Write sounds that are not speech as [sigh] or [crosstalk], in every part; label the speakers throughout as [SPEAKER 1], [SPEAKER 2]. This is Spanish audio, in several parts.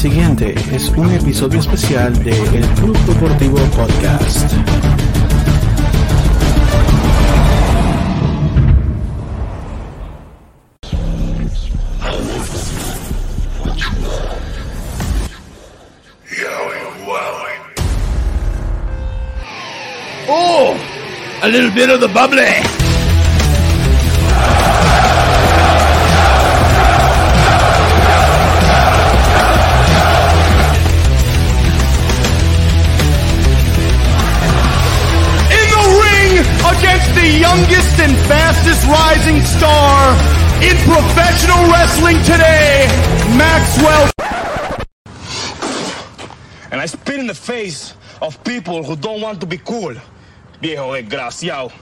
[SPEAKER 1] siguiente es un episodio especial de El Club Deportivo Podcast.
[SPEAKER 2] Oh, a little bit of the bubbly. Rising star in professional wrestling today, Maxwell. And I spit in the face of people who don't want to be cool. Viejo desgraciado.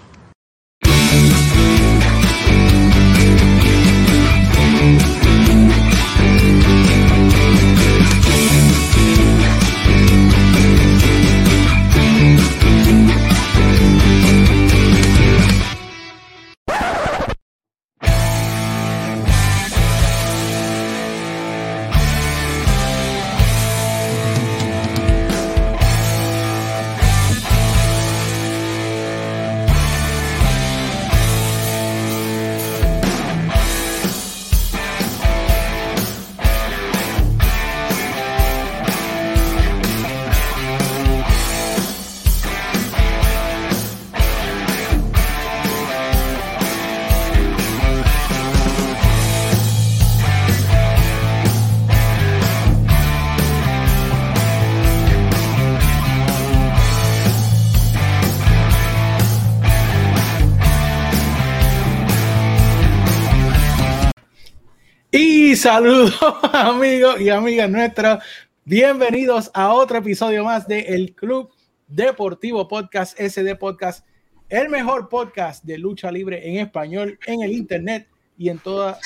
[SPEAKER 1] Saludos [laughs] amigos y amigas nuestras. Bienvenidos a otro episodio más de El Club Deportivo Podcast, SD Podcast, el mejor podcast de lucha libre en español en el internet y en todas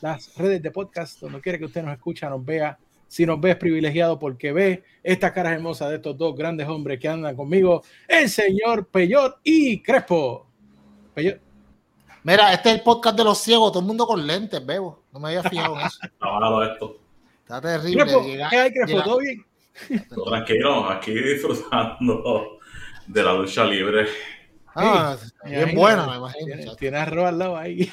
[SPEAKER 1] las redes de podcast, donde quiera que usted nos escucha, nos vea. Si nos ves privilegiado porque ve estas caras hermosas de estos dos grandes hombres que andan conmigo, el señor Peyot y Crespo. Peyot.
[SPEAKER 3] Mira, este es el podcast de los ciegos, todo el mundo con lentes, bebo. No me había fijado en eso. [laughs]
[SPEAKER 4] Trabajado esto.
[SPEAKER 3] Está terrible.
[SPEAKER 1] Crespo,
[SPEAKER 3] llega-
[SPEAKER 1] ¿qué hay, ¿Todo bien?
[SPEAKER 4] Todo Tranquilo, aquí disfrutando de la lucha libre.
[SPEAKER 3] Ah,
[SPEAKER 1] Me
[SPEAKER 3] bien buena, me imagino.
[SPEAKER 1] Tiene,
[SPEAKER 3] chacho.
[SPEAKER 1] tiene arroz al lado ahí.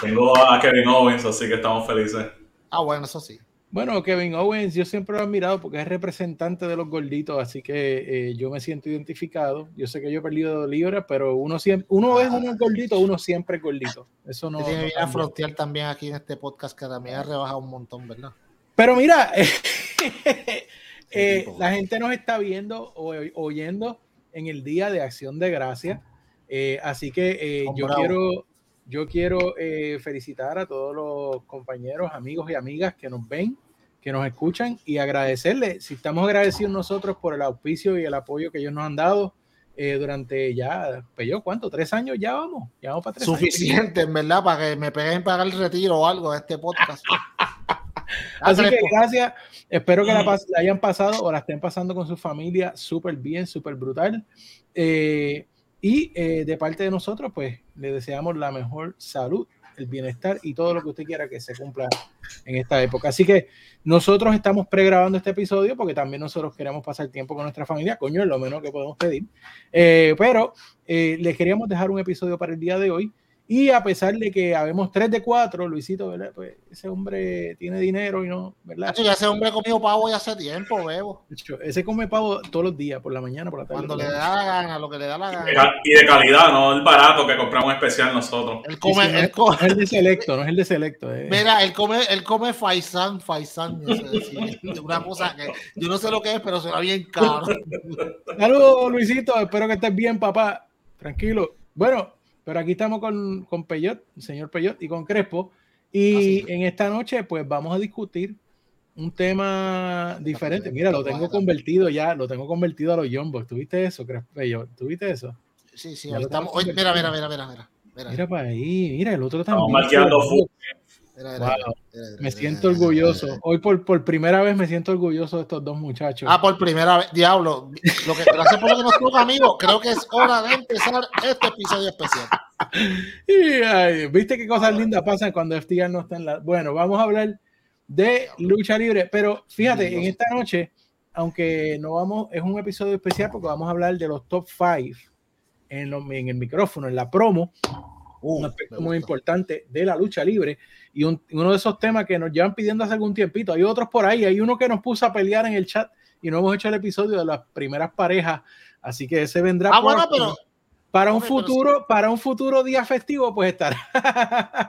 [SPEAKER 4] Tengo a Kevin Owens, así que estamos felices.
[SPEAKER 3] Ah, bueno, eso sí.
[SPEAKER 1] Bueno, Kevin Owens, yo siempre lo he admirado porque es representante de los gorditos, así que eh, yo me siento identificado. Yo sé que yo he perdido libras, pero uno siempre, uno es uno gordito, uno siempre es gordito. Eso no.
[SPEAKER 3] Tiene
[SPEAKER 1] no
[SPEAKER 3] bien a frontear también aquí en este podcast que también ha rebajado un montón, ¿verdad?
[SPEAKER 1] Pero mira, [laughs] eh, la gente nos está viendo o oyendo en el día de Acción de Gracia, eh, así que eh, yo quiero, yo quiero eh, felicitar a todos los compañeros, amigos y amigas que nos ven, que nos escuchan y agradecerles. Si estamos agradecidos nosotros por el auspicio y el apoyo que ellos nos han dado eh, durante ya, pues yo, ¿cuánto? ¿Tres años ya vamos? Ya vamos para tres años.
[SPEAKER 3] Suficiente, en verdad, para que me peguen para el retiro o algo de este podcast. [laughs]
[SPEAKER 1] Así que gracias. Espero que la, pas- la hayan pasado o la estén pasando con su familia súper bien, súper brutal. Eh, y eh, de parte de nosotros, pues le deseamos la mejor salud, el bienestar y todo lo que usted quiera que se cumpla en esta época. Así que nosotros estamos pregrabando este episodio porque también nosotros queremos pasar tiempo con nuestra familia. Coño, es lo menos que podemos pedir. Eh, pero eh, les queríamos dejar un episodio para el día de hoy. Y a pesar de que habemos tres de cuatro, Luisito, ¿verdad? Pues ese hombre tiene dinero y no, ¿verdad?
[SPEAKER 3] Ya ese hombre comió pavo ya hace tiempo, bebo.
[SPEAKER 1] Ese come pavo todos los días, por la mañana, por la tarde.
[SPEAKER 3] Cuando le da la gana, lo que le da la gana.
[SPEAKER 4] Y de calidad, no el barato que compramos especial nosotros.
[SPEAKER 3] Él
[SPEAKER 1] Sí,
[SPEAKER 3] come,
[SPEAKER 1] sí, no,
[SPEAKER 3] él
[SPEAKER 1] es-
[SPEAKER 3] come,
[SPEAKER 1] no es el de selecto, no es el de selecto. eh.
[SPEAKER 3] mira, él come, él come faisán, faisán. Una cosa que yo no sé lo que es, pero suena bien caro.
[SPEAKER 1] Saludos, Luisito. Espero que estés bien, papá. Tranquilo. Bueno, pero aquí estamos con, con Peyot, el señor Peyot, y con Crespo. Y
[SPEAKER 3] Así.
[SPEAKER 1] en esta noche, pues vamos a discutir un tema diferente. Mira, lo tengo convertido ya, lo tengo convertido a los Yombos. ¿Tuviste eso, Crespo? Peyot? ¿Tuviste eso?
[SPEAKER 3] Sí, sí, estamos,
[SPEAKER 1] estamos
[SPEAKER 3] oye, mira, mira, mira, mira, mira. Mira,
[SPEAKER 1] Mira para ahí, mira, el otro
[SPEAKER 4] Estamos
[SPEAKER 1] también.
[SPEAKER 4] marqueando full.
[SPEAKER 1] Wow. Me siento orgulloso. Hoy por, por primera vez me siento orgulloso de estos dos muchachos.
[SPEAKER 3] Ah, por primera vez, diablo. Lo que, gracias por lo que nos toca, amigo. Creo que es hora de empezar este episodio especial. [laughs]
[SPEAKER 1] Y, ay, ¿Viste qué cosas lindas pasan cuando FTR no está en la... Bueno, vamos a hablar de lucha libre. Pero fíjate, en esta noche, aunque no vamos, es un episodio especial porque vamos a hablar de los top 5 en, lo- en el micrófono, en la promo,
[SPEAKER 3] Uh,
[SPEAKER 1] un aspecto muy importante de la lucha libre y un- uno de esos temas que nos llevan pidiendo hace algún tiempito. Hay otros por ahí, hay uno que nos puso a pelear en el chat y no hemos hecho el episodio de las primeras parejas, así que ese vendrá
[SPEAKER 3] Ah, bueno,
[SPEAKER 1] próximo.
[SPEAKER 3] pero
[SPEAKER 1] para un
[SPEAKER 3] ok, pero
[SPEAKER 1] futuro, para un futuro día festivo, pues estará.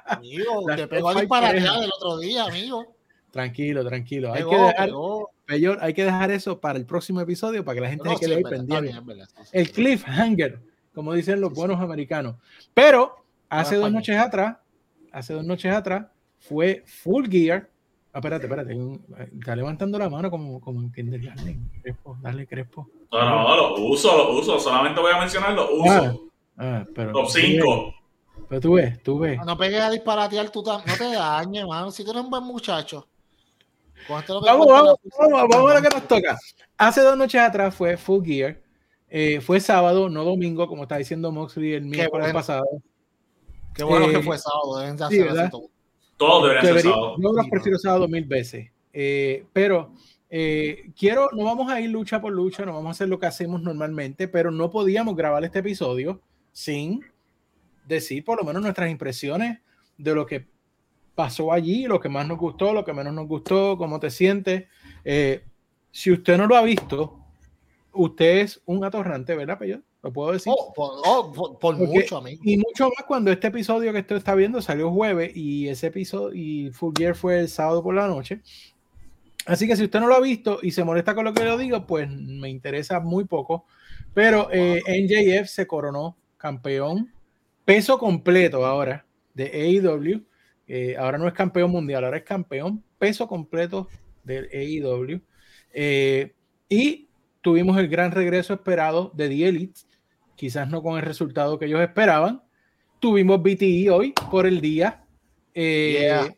[SPEAKER 3] amigo, [laughs] te pegó a disparar
[SPEAKER 1] parejas.
[SPEAKER 3] el otro día, amigo.
[SPEAKER 1] tranquilo, tranquilo. Hay
[SPEAKER 3] Pegó,
[SPEAKER 1] que dejar,
[SPEAKER 3] pegó.
[SPEAKER 1] Peyor, hay que dejar eso para el próximo episodio para que la gente
[SPEAKER 3] No,
[SPEAKER 1] se
[SPEAKER 3] sí,
[SPEAKER 1] quede
[SPEAKER 3] verdad, está
[SPEAKER 1] pendiente.
[SPEAKER 3] bien, verdad, sí, sí.
[SPEAKER 1] el cliffhanger, como dicen los buenos americanos. Pero hace dos noches atrás, hace dos noches atrás, fue Full Gear. Ah, espérate, espérate. Está levantando la mano como, como en kindergarten. Crespo, dale, Crespo.
[SPEAKER 4] No, no, los uso, los uso. Solamente voy a mencionar los uso.
[SPEAKER 1] Ah, pero,
[SPEAKER 4] Top 5.
[SPEAKER 1] Pero tú ves, tú ves.
[SPEAKER 3] No pegues a disparatear tú no te dañes, mano. Si tú eres un buen muchacho.
[SPEAKER 1] Vamos, vamos,
[SPEAKER 3] la-
[SPEAKER 1] vamos, vamos a lo que nos toca. Hace dos noches atrás fue Full Gear. Eh, fue sábado, no domingo, como está diciendo Moxley el miércoles
[SPEAKER 3] bueno.
[SPEAKER 1] pasado.
[SPEAKER 3] Qué bueno
[SPEAKER 1] Eh,
[SPEAKER 3] que fue sábado. Deben de
[SPEAKER 1] sí,
[SPEAKER 3] hacer todo.
[SPEAKER 4] Todos deberían ser
[SPEAKER 1] Debería-
[SPEAKER 4] sábado.
[SPEAKER 1] yo los prefiero sábado mil veces. Eh, pero eh, quiero, no vamos a ir lucha por lucha, no vamos a hacer lo que hacemos normalmente, pero no podíamos grabar este episodio sin decir por lo menos nuestras impresiones de lo que pasó allí, lo que más nos gustó, lo que menos nos gustó, cómo te sientes. Eh, si usted no lo ha visto, usted es un atorrante, ¿verdad, Peyo? Lo puedo decir.
[SPEAKER 3] Oh, por, oh, por- por mucho, amigo.
[SPEAKER 1] Y mucho más cuando este episodio que usted está viendo salió jueves y ese episodio y Full Gear fue el sábado por la noche. Así que si usted no lo ha visto y se molesta con lo que yo digo, pues me interesa muy poco. Pero eh, NJF se coronó campeón peso completo ahora de AEW. Eh, ahora no es campeón mundial, ahora es campeón peso completo del AEW. Eh, y tuvimos el gran regreso esperado de The Elite, quizás no con el resultado que ellos esperaban. Tuvimos BTE hoy por el día. Eh,
[SPEAKER 3] Yeah.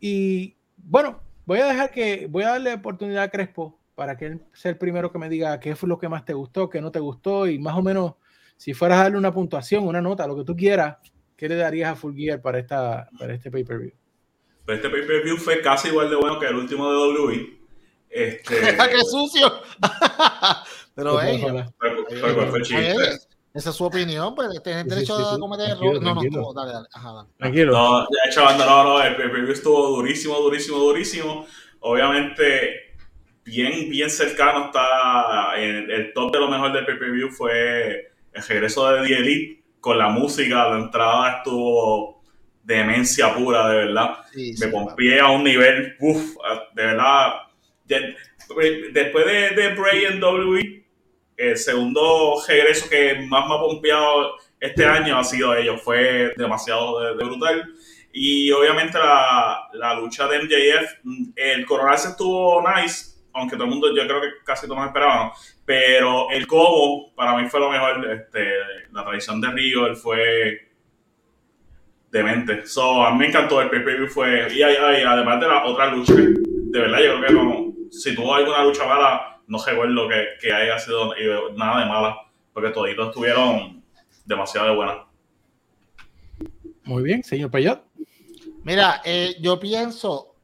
[SPEAKER 1] Y bueno, voy a dejar que, voy a darle oportunidad a Crespo para que él sea el primero que me diga qué fue lo que más te gustó, qué no te gustó y más o menos si fueras a darle una puntuación, una nota, lo que tú quieras, ¿qué le darías a Full Gear para, esta, para este pay-per-view?
[SPEAKER 4] Pero este pay-per-view fue casi igual de bueno que el último de WWE. [laughs] Este,
[SPEAKER 3] ¡Qué sucio! Pero, hey,
[SPEAKER 1] ojalá.
[SPEAKER 4] pero- pero ¿cuál fue el
[SPEAKER 3] eh,
[SPEAKER 4] chiste?
[SPEAKER 3] esa es su opinión, pues tienes
[SPEAKER 1] Sí,
[SPEAKER 3] derecho
[SPEAKER 1] sí, sí,
[SPEAKER 3] a cometer errores. No, no, tú, dale, dale. Ajá, dale.
[SPEAKER 1] Tranquilo.
[SPEAKER 4] No, ya chavando, no, no, el pay-per-view estuvo durísimo, durísimo, durísimo. Obviamente, bien, bien cercano está en el top de lo mejor del pay-per-view fue el regreso de The Elite con la música, la entrada estuvo demencia pura, de verdad.
[SPEAKER 3] Sí,
[SPEAKER 4] me
[SPEAKER 3] sí,
[SPEAKER 4] pompié a un nivel, uff, de verdad. de- después de, de Bray en WWE, el segundo regreso que más me ha pompeado este año ha sido ellos. Fue demasiado de, de brutal. Y obviamente la, la lucha de MJF, el coronarse estuvo nice, aunque todo el mundo, yo creo que casi todos esperábamos. Pero el como para mí fue lo mejor. Este, la tradición de Río, él fue demente. So, a mí me encantó el pay-per-view fue y, y además de la otra lucha, de verdad yo creo que no, si tuvo alguna lucha mala, no recuerdo que, que haya sido nada de mala, porque toditos estuvieron demasiado de buenas.
[SPEAKER 1] Muy bien, señor Payot.
[SPEAKER 3] Mira, eh, yo pienso,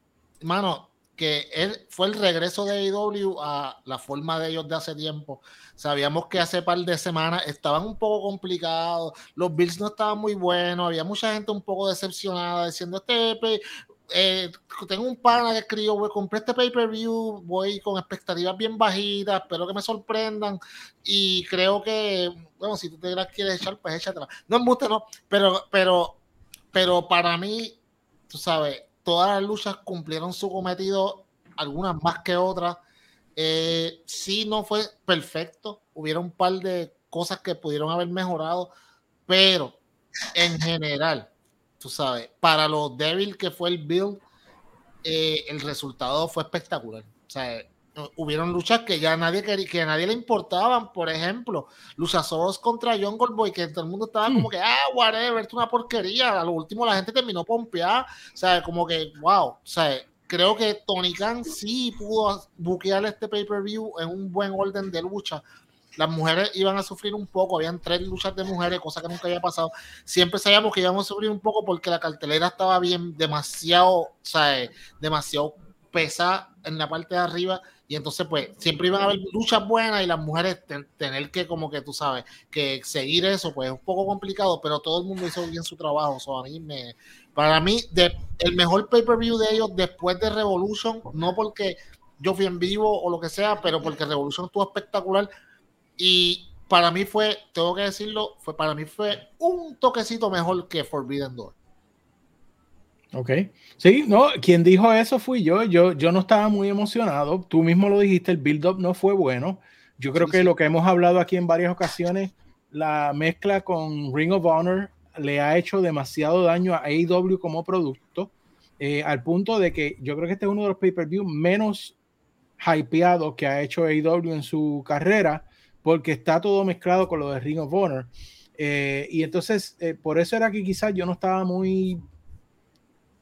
[SPEAKER 3] mano, que él fue el regreso de AEW a la forma de ellos de hace tiempo. Sabíamos que hace par de semanas estaban un poco complicados, los Bills no estaban muy buenos, había mucha gente un poco decepcionada diciendo este eh, tengo un pana que escribió, "Güey, compré este pay-per-view, voy con expectativas bien bajitas, espero que me sorprendan y creo que, bueno, si tú te las quieres echar, pues échatela. No embuste, no, pero, pero, pero para mí, tú sabes, todas las luchas cumplieron su cometido, algunas más que otras. Eh, sí, no fue perfecto. Hubieron un par de cosas que pudieron haber mejorado, pero en general, tú sabes, para lo débil que fue el build, eh, el resultado fue espectacular. O sea, hubieron luchas que ya nadie quería, que a nadie le importaban. Por ejemplo, Luchasaurus contra John Goldboy, que todo el mundo estaba como que, ah, whatever, es una porquería. A lo último la gente terminó pompeada. O sea, como que, wow. O sea, creo que Tony Khan sí pudo buquear este pay-per-view en un buen orden de lucha. Las mujeres iban a sufrir un poco, habían tres luchas de mujeres, cosa que nunca había pasado. Siempre sabíamos que íbamos a sufrir un poco porque la cartelera estaba bien, demasiado, o sea, demasiado pesada en la parte de arriba y entonces pues siempre iban a haber luchas buenas y las mujeres tener que como que tú sabes que seguir eso pues es un poco complicado pero todo el mundo hizo bien su trabajo a mí me para mí de, el mejor pay-per-view de ellos después de Revolution no porque yo fui en vivo o lo que sea pero porque Revolution estuvo espectacular y para mí fue, tengo que decirlo, fue para mí fue un toquecito mejor que Forbidden Door.
[SPEAKER 1] Ok. Sí, no, quien dijo eso fui yo. Yo, yo no estaba muy emocionado. Tú mismo lo dijiste, el build-up no fue bueno. Yo creo que lo que hemos hablado aquí en varias ocasiones, la mezcla con Ring of Honor le ha hecho demasiado daño a AEW como producto, eh, al punto de que yo creo que este es uno de los pay-per-view menos hypeados que ha hecho AEW en su carrera porque está todo mezclado con lo de Ring of Honor. Eh, y entonces, eh, por eso era que quizás yo no estaba muy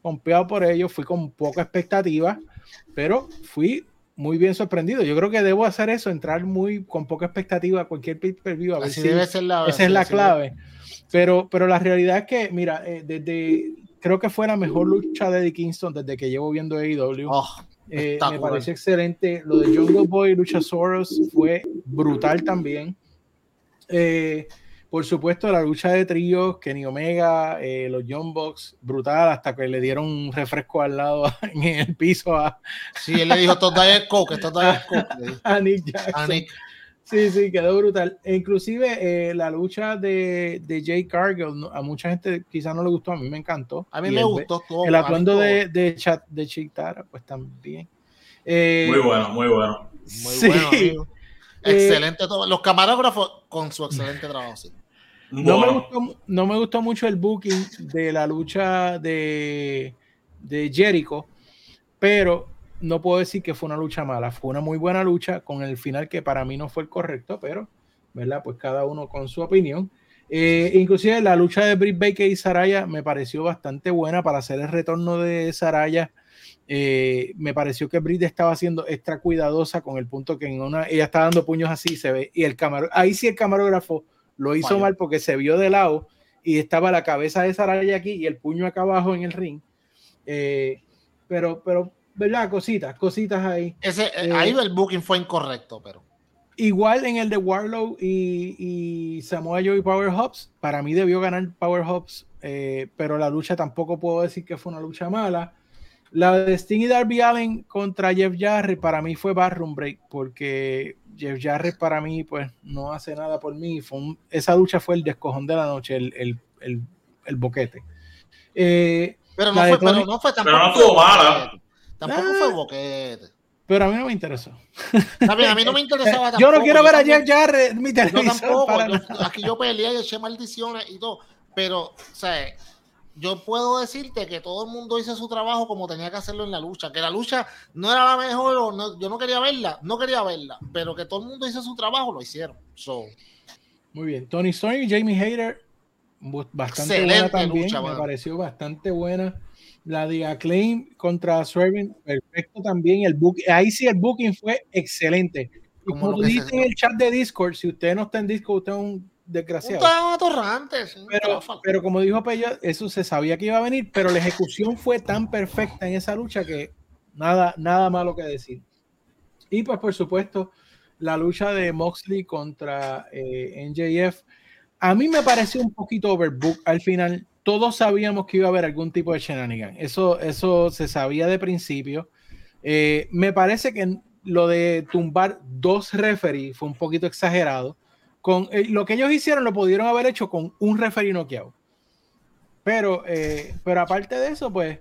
[SPEAKER 1] pompeado por ello, fui con poca expectativa, pero fui muy bien sorprendido. Yo creo que debo hacer eso, entrar muy con poca expectativa a cualquier pay-per-view.
[SPEAKER 3] Así debe ser la
[SPEAKER 1] Esa es la clave. Pero, pero la realidad es que, mira, eh, desde creo que fue la mejor lucha de Eddie Kingston desde que llevo viendo AEW. Oh, eh, me pareció excelente. Lo de Jungle Boy Luchasaurus fue brutal también. Eh, por supuesto, la lucha de tríos, Kenny Omega, eh, los Young Bucks, brutal, hasta que le dieron un refresco al lado [laughs] en el piso a.
[SPEAKER 3] Sí, él le dijo: Esto es Coke, esto es [laughs] Coke.
[SPEAKER 1] A Nick Jackson. Sí, sí, quedó brutal. E inclusive eh, la lucha de, de Jay Cargill, a mucha gente quizás no le gustó, a mí me encantó.
[SPEAKER 3] A mí me gustó
[SPEAKER 1] todo. El atuendo de, de, Chat, de Chitara, pues también.
[SPEAKER 4] Eh, muy bueno, muy bueno.
[SPEAKER 3] Muy bueno, amigo. [laughs] Eh, excelente todo. Los camarógrafos con su excelente trabajo, sí.
[SPEAKER 1] No, me gustó, no me gustó mucho el booking de la lucha de, de Jericho, pero no puedo decir que fue una lucha mala, fue una muy buena lucha con el final que para mí no fue el correcto, pero, ¿verdad? Pues cada uno con su opinión. Eh, inclusive la lucha de Britt Baker y Saraya me pareció bastante buena para hacer el retorno de Saraya. Eh, me pareció que Britt estaba siendo extra cuidadosa con el punto que en una ella está dando puños así se ve y el camarógrafo ahí sí el camarógrafo lo hizo mal porque se vio de lado y estaba la cabeza de Saraya aquí y el puño acá abajo en el ring eh, pero pero ¿verdad? Cositas, cositas ahí.
[SPEAKER 3] Ese, eh, ahí el booking fue incorrecto, pero.
[SPEAKER 1] Igual en el de Warlow y, y Samoa Joe y Power Hobbs, para mí debió ganar Power Hobbs, eh, pero la lucha tampoco puedo decir que fue una lucha mala. La de Sting y Darby Allen contra Jeff Jarrett para mí fue barroom break, porque Jeff Jarrett para mí pues no hace nada por mí. Fue esa lucha fue el descojón de la noche, el, el, el, el boquete.
[SPEAKER 3] Eh, pero, no fue, pero, no fue,
[SPEAKER 4] tampoco. Pero no fue mala.
[SPEAKER 3] Tampoco fue boquete.
[SPEAKER 1] Pero a mí no me interesó.
[SPEAKER 3] a mí no me [laughs] interesaba
[SPEAKER 1] tampoco. Yo no quiero ver a Jeff Jarrett mi televisor.
[SPEAKER 3] Yo tampoco. Yo, aquí yo peleé y eché maldiciones y todo. Pero, o sea, yo puedo decirte que todo el mundo hizo su trabajo como tenía que hacerlo en la lucha. Que la lucha no era la mejor o no, yo no quería verla, no quería verla. Pero que todo el mundo hizo su trabajo, lo hicieron. So.
[SPEAKER 1] Muy bien. Tony Storm y Jamie Hayter, bastante buena también. me pareció bastante buena. La de Acclaim contra Swerving, perfecto también. El book, ahí sí el booking fue excelente. Y como, tú dices en el chat de Discord, si usted no está en Discord, usted es un desgraciado.
[SPEAKER 3] Un
[SPEAKER 1] pero, pero como dijo Pello, eso se sabía que iba a venir, pero la ejecución fue tan perfecta en esa lucha que nada, nada malo que decir. Y pues por supuesto, la lucha de Moxley contra eh, NJF, a mí me pareció un poquito overbook al final todos sabíamos que iba a haber algún tipo de shenanigan. Eso, eso se sabía de principio. Eh, me parece que lo de tumbar dos referees fue un poquito exagerado. Con eh, lo que ellos hicieron lo pudieron haber hecho con un referee noqueado. Pero, eh, pero aparte de eso, pues,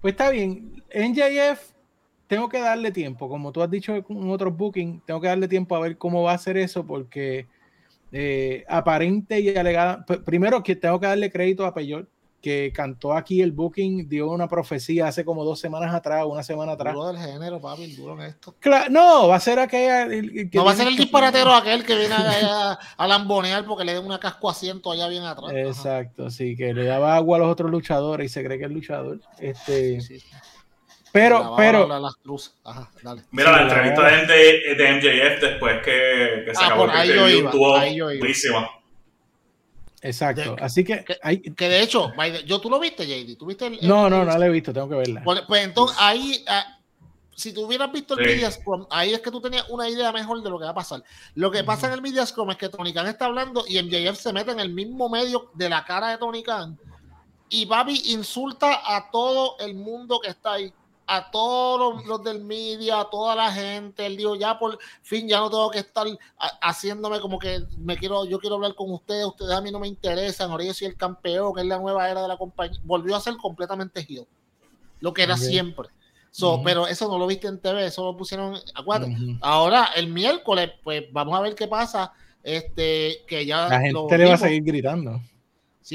[SPEAKER 1] pues está bien. NJF tengo que darle tiempo, como tú has dicho en otros bookings, tengo que darle tiempo a ver cómo va a hacer eso porque eh, aparente y alegada. Primero que tengo que darle crédito a Peyot, que cantó aquí el booking, dio una profecía hace como dos semanas atrás, una semana atrás.
[SPEAKER 3] Duro del género, papi, duro en esto.
[SPEAKER 1] no, va a ser aquella.
[SPEAKER 3] no va a ser el disparatero aquel que viene [laughs] a, a, lambonear porque le da una casco asiento allá bien atrás.
[SPEAKER 1] Exacto, sí, que le daba agua a los otros luchadores y se cree que es luchador. Este, Pero, pero.
[SPEAKER 4] Mira, la entrevista de, de, MJF después que, que se ah, acabó el
[SPEAKER 3] video estuvo buenísima.
[SPEAKER 1] Exacto. Así que,
[SPEAKER 3] que de hecho, yo tú lo viste, JD. ¿Tú viste el,
[SPEAKER 1] no, no, no lo he visto, tengo que verla.
[SPEAKER 3] Pues, pues entonces ahí, ah, si tú hubieras visto el sí. ahí es que tú tenías una idea mejor de lo que va a pasar. Lo que pasa en el Media es que Tony Khan está hablando y MJF se mete en el mismo medio de la cara de Tony Khan y Babi insulta a todo el mundo que está ahí a todos los, del media, a toda la gente. Él dijo, ya por fin, ya no tengo que estar haciéndome como que me quiero, yo quiero hablar con ustedes, ustedes a mí no me interesan, ahora yo soy el campeón, que es la nueva era de la compañía. Volvió a ser completamente heel, lo que era siempre. Pero eso no lo viste en TV, eso lo pusieron a cuatro. Ahora, el miércoles, pues vamos a ver qué pasa. Este, que ya
[SPEAKER 1] la gente le va a seguir gritando.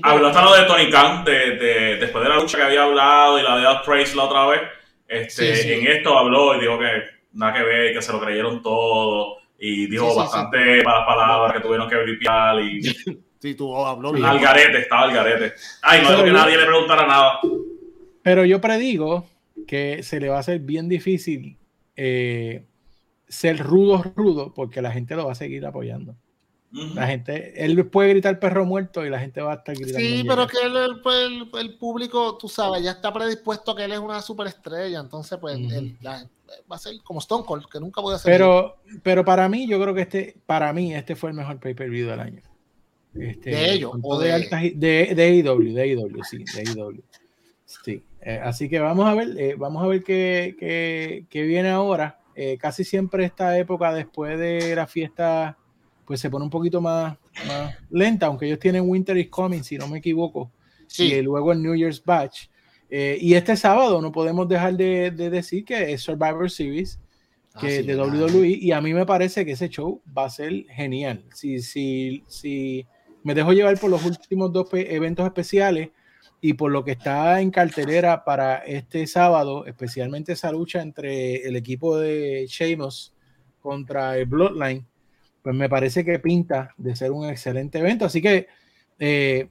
[SPEAKER 4] Habló hasta lo de Tony Khan, de, después de la lucha que había hablado y la de Praise la otra vez. Este, En esto habló y dijo que nada que ver, que se lo creyeron todo y dijo bastante malas palabras que tuvieron que limpiar y... [laughs]
[SPEAKER 3] Sí, tú habló
[SPEAKER 4] Al garete, estaba al garete. Ay, no dijo que nadie le preguntara nada.
[SPEAKER 1] Pero yo predigo que se le va a hacer bien difícil eh, ser rudo, rudo, porque la gente lo va a seguir apoyando. La gente, él puede gritar perro muerto y la gente va a estar gritando.
[SPEAKER 3] Sí, pero que el, el, público, tú sabes, ya está predispuesto que él es una superestrella, entonces pues va a ser como Stone Cold, que nunca puede hacer.
[SPEAKER 1] Pero, pero para mí, yo creo que este, para mí, este fue el mejor pay-per-view del año. Este,
[SPEAKER 3] de ellos, o de,
[SPEAKER 1] de, de, de IW, de IW, sí, de IW. Sí, eh, así que vamos a ver, eh, vamos a ver qué, qué, qué viene ahora. Eh, casi siempre esta época después de la fiesta pues se pone un poquito más, lenta, aunque ellos tienen Winter is Coming, si no me equivoco, sí. y luego el New Year's Batch. Eh, y este sábado no podemos dejar de, decir que es Survivor Series que de WWE y a mí me parece que ese show va a ser genial. Si, si, si me dejo llevar por los últimos dos eventos especiales y por lo que está en cartelera para este sábado, especialmente esa lucha entre el equipo de Sheamus contra el Bloodline, pues me parece que pinta de ser un excelente evento. Así que eh,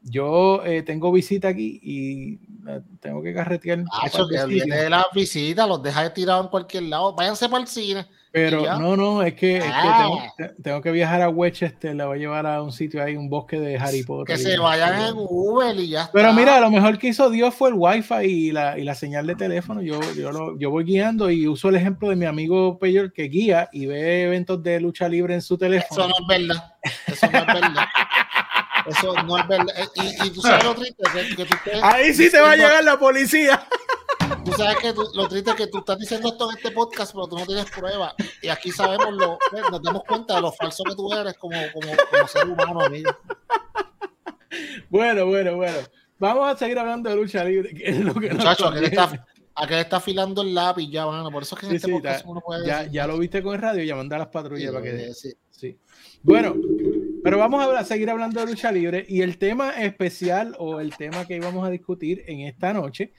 [SPEAKER 1] yo eh, tengo visita aquí y tengo que carretear.
[SPEAKER 3] Ah, que viene de la visita, los deja de tirado en cualquier lado. Váyanse para el cine.
[SPEAKER 1] Pero no, no, es que, ah. tengo, que viajar a Westchester, la voy a llevar a un sitio ahí, un bosque de Harry Potter.
[SPEAKER 3] Que se vayan en Uber y ya
[SPEAKER 1] Pero mira, lo mejor que hizo Dios fue el wifi y la, y la señal de teléfono. Yo, yo, yo voy guiando y uso el ejemplo de mi amigo Peyor que guía y ve eventos de lucha libre en su teléfono.
[SPEAKER 3] Eso no es verdad. Eso no es verdad. Eso no es verdad. Y, y tú sabes lo triste que, tú
[SPEAKER 1] Ahí sí te va a llegar la policía.
[SPEAKER 3] Tú sabes que lo triste es que tú estás diciendo esto en este podcast, pero tú no tienes pruebas. Y aquí sabemos lo, pues, nos damos cuenta de lo falso que tú eres como, como, como ser humano, amigo.
[SPEAKER 1] Bueno, bueno, bueno. Vamos a seguir hablando de lucha libre. Que es lo que
[SPEAKER 3] Muchacho, aquel está, aquel está afilando el lápiz ya, mano. Por eso es que en este podcast uno puede
[SPEAKER 1] ya, ya, lo viste con el radio, llamando a las patrullas para que. Sí. sí. Bueno, pero vamos a seguir hablando de lucha libre y el tema especial o el tema que íbamos a discutir en esta noche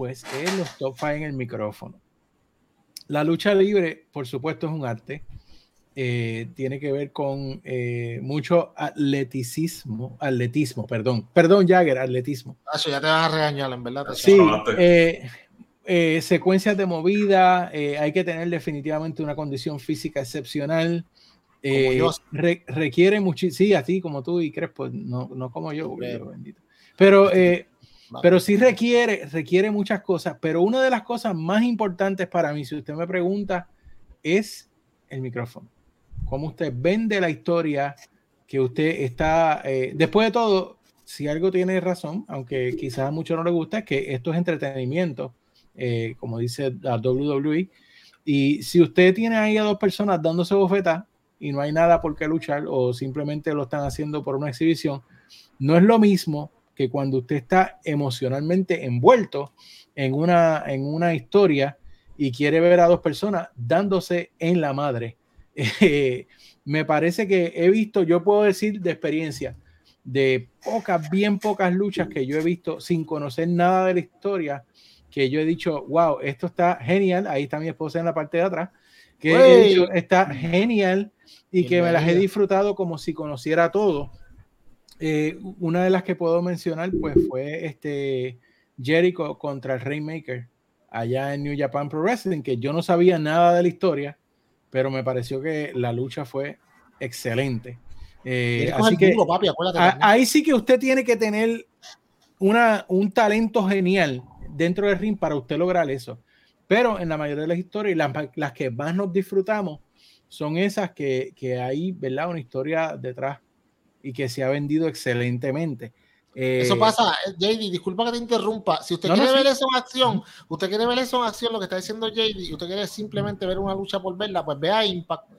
[SPEAKER 1] pues es los top five en el micrófono. La lucha libre, por supuesto, es un arte. Eh, tiene que ver con eh, mucho atleticismo, atletismo, perdón, perdón, Jagger, atletismo.
[SPEAKER 3] Ah, eso ya te van a regañar, en verdad.
[SPEAKER 1] Sí, eh, secuencias de movida, hay que tener definitivamente una condición física excepcional. requiere muchísimo, sí, a ti como tú y Crespo, no, no como yo, bendito. Pero pero sí requiere, requiere muchas cosas, pero una de las cosas más importantes para mí, si usted me pregunta, es el micrófono. Cómo usted vende la historia que usted está, eh, después de todo, si algo tiene razón, aunque quizás a muchos no le gusta, es que esto es entretenimiento, eh, como dice la WWE, y si usted tiene ahí a dos personas dándose bofetas y no hay nada por qué luchar o simplemente lo están haciendo por una exhibición, no es lo mismo que cuando usted está emocionalmente envuelto en una, en una historia y quiere ver a dos personas dándose en la madre. [laughs] Eh, me parece que he visto, yo puedo decir de experiencia, de pocas, bien pocas luchas que yo he visto sin conocer nada de la historia, que yo he dicho, wow, esto está genial, ahí está mi esposa en la parte de atrás, que he dicho, está genial y que me las he disfrutado como si conociera todo. Eh, una de las que puedo mencionar, pues fue este Jericho contra el Rainmaker allá en New Japan Pro Wrestling, que yo no sabía nada de la historia, pero me pareció que la lucha fue excelente. Eh, así que ahí sí que usted tiene que tener una, un talento genial dentro del ring para usted lograr eso. Pero en la mayoría de las historias, las, las que más nos disfrutamos son esas que, que hay, ¿verdad? Una historia detrás y que se ha vendido excelentemente.
[SPEAKER 3] eso eh, pasa, JD, disculpa que te interrumpa. Si usted quiere ver eso en acción, usted quiere ver eso en acción, lo que está diciendo JD, y usted quiere simplemente ver una lucha por verla, pues vea Impact.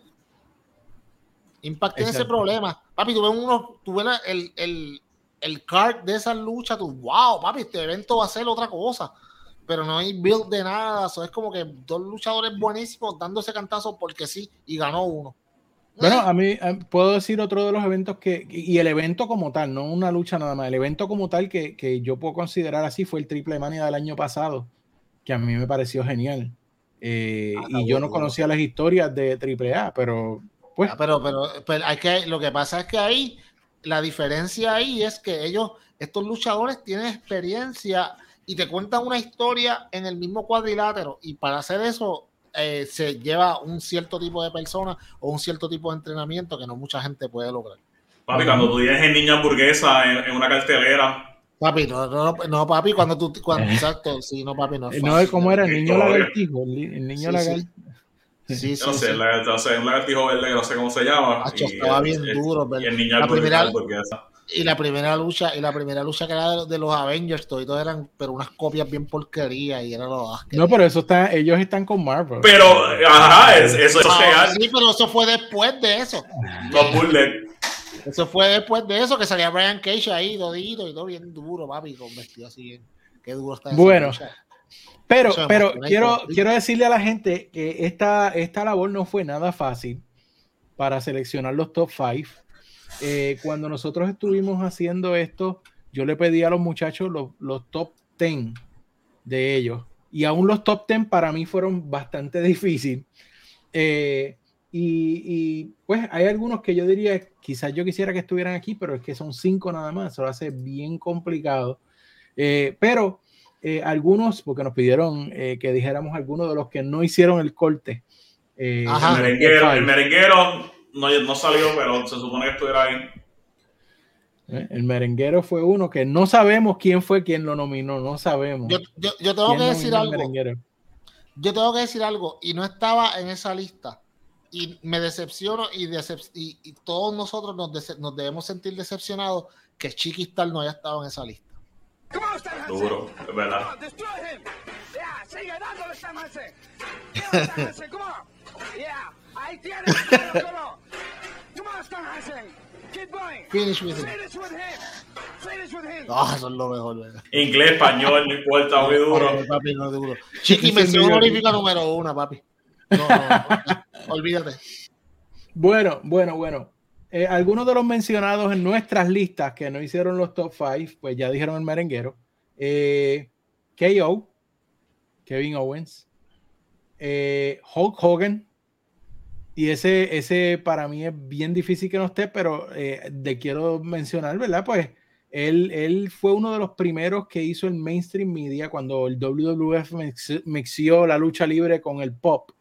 [SPEAKER 3] Impact tiene ese problema. Papi, tú ves, uno, tú ves el, el, el card de esa lucha, tú, wow, papi, este evento va a ser otra cosa pero no hay build de nada. Eso es como que dos luchadores buenísimos dándose cantazos porque sí y ganó uno.
[SPEAKER 1] Bueno, a mí puedo decir otro de los eventos que, y el evento como tal, no una lucha nada más, el evento como tal que, que yo puedo considerar así fue el Triple Mania del año pasado, que a mí me pareció genial. Eh, ah, y yo no conocía las historias de Triple A, pero pues.
[SPEAKER 3] Ah, pero, pero, pero, hay que, lo que pasa es que ahí, la diferencia ahí es que ellos, estos luchadores tienen experiencia y te cuentan una historia en el mismo cuadrilátero y para hacer eso eh, se lleva un cierto tipo de persona o un cierto tipo de entrenamiento que no mucha gente puede lograr.
[SPEAKER 4] Papi, cuando tú tienes el niño hamburguesa en, una cartelera.
[SPEAKER 3] Papi, no, no, no, papi, cuando tú, [laughs] cuando, exacto, sí, no, papi, no.
[SPEAKER 1] no, es como era el niño lagartijo, el, niño lagartijo.
[SPEAKER 4] Sí, sí, no sé, un lagartijo verde, no sé cómo se llama.
[SPEAKER 3] estaba bien duro,
[SPEAKER 4] Y el niño la primera, hamburguesa
[SPEAKER 3] y la primera lucha, y la primera lucha que era de, los Avengers, todos eran, pero unas copias bien porquería y era lo
[SPEAKER 1] No, pero eso está, ellos están con Marvel.
[SPEAKER 4] Pero, ajá, eso es
[SPEAKER 3] ah, real. Sí, pero eso fue después de eso. Eso fue después de eso que salía Brian Cage ahí, dodito y todo bien duro, papi, con vestido así bien. Qué duro está
[SPEAKER 1] Bueno. Pero, pero quiero, quiero decirle a la gente que esta, esta labor no fue nada fácil para seleccionar los top 5 eh, cuando nosotros estuvimos haciendo esto, yo le pedí a los muchachos los, top 10 de ellos. Y aún los top 10 para mí fueron bastante [laughs] difíciles. Eh, y, pues hay algunos que yo diría, quizás yo quisiera que estuvieran aquí, pero es que son cinco nada más, eso lo hace bien complicado. Eh, pero algunos, porque nos pidieron que dijéramos algunos de los que no hicieron el corte.
[SPEAKER 4] el merenguero, el merenguero no, no salió, pero se supone que estuviera ahí.
[SPEAKER 1] Eh, el merenguero fue uno que no sabemos quién fue quien lo nominó, no sabemos.
[SPEAKER 3] Yo, yo, tengo que decir algo. Yo tengo que decir algo y no estaba en esa lista. Y me decepciono y, y, todos nosotros nos, nos, debemos sentir decepcionados que Chiquistal no haya estado en esa lista.
[SPEAKER 4] Duro, es verdad. [laughs] Ahí tienes.
[SPEAKER 3] Finish with him. Ah, eso es lo mejor.
[SPEAKER 4] Inglés, español, no importa, muy duro.
[SPEAKER 3] Papi, no duro. Chiqui, mención honorífica número uno, papi. No, no, olvídate.
[SPEAKER 1] Bueno, bueno, bueno. Eh, algunos de los mencionados en nuestras listas que no hicieron los top 5, pues ya dijeron el merenguero. Eh, KO, Kevin Owens, eh, Hulk Hogan, y ese, ese para mí es bien difícil que no esté, pero eh, te quiero mencionar, ¿verdad? Pues él, él fue uno de los primeros que hizo el mainstream media cuando el WWF mixió la lucha libre con el pop.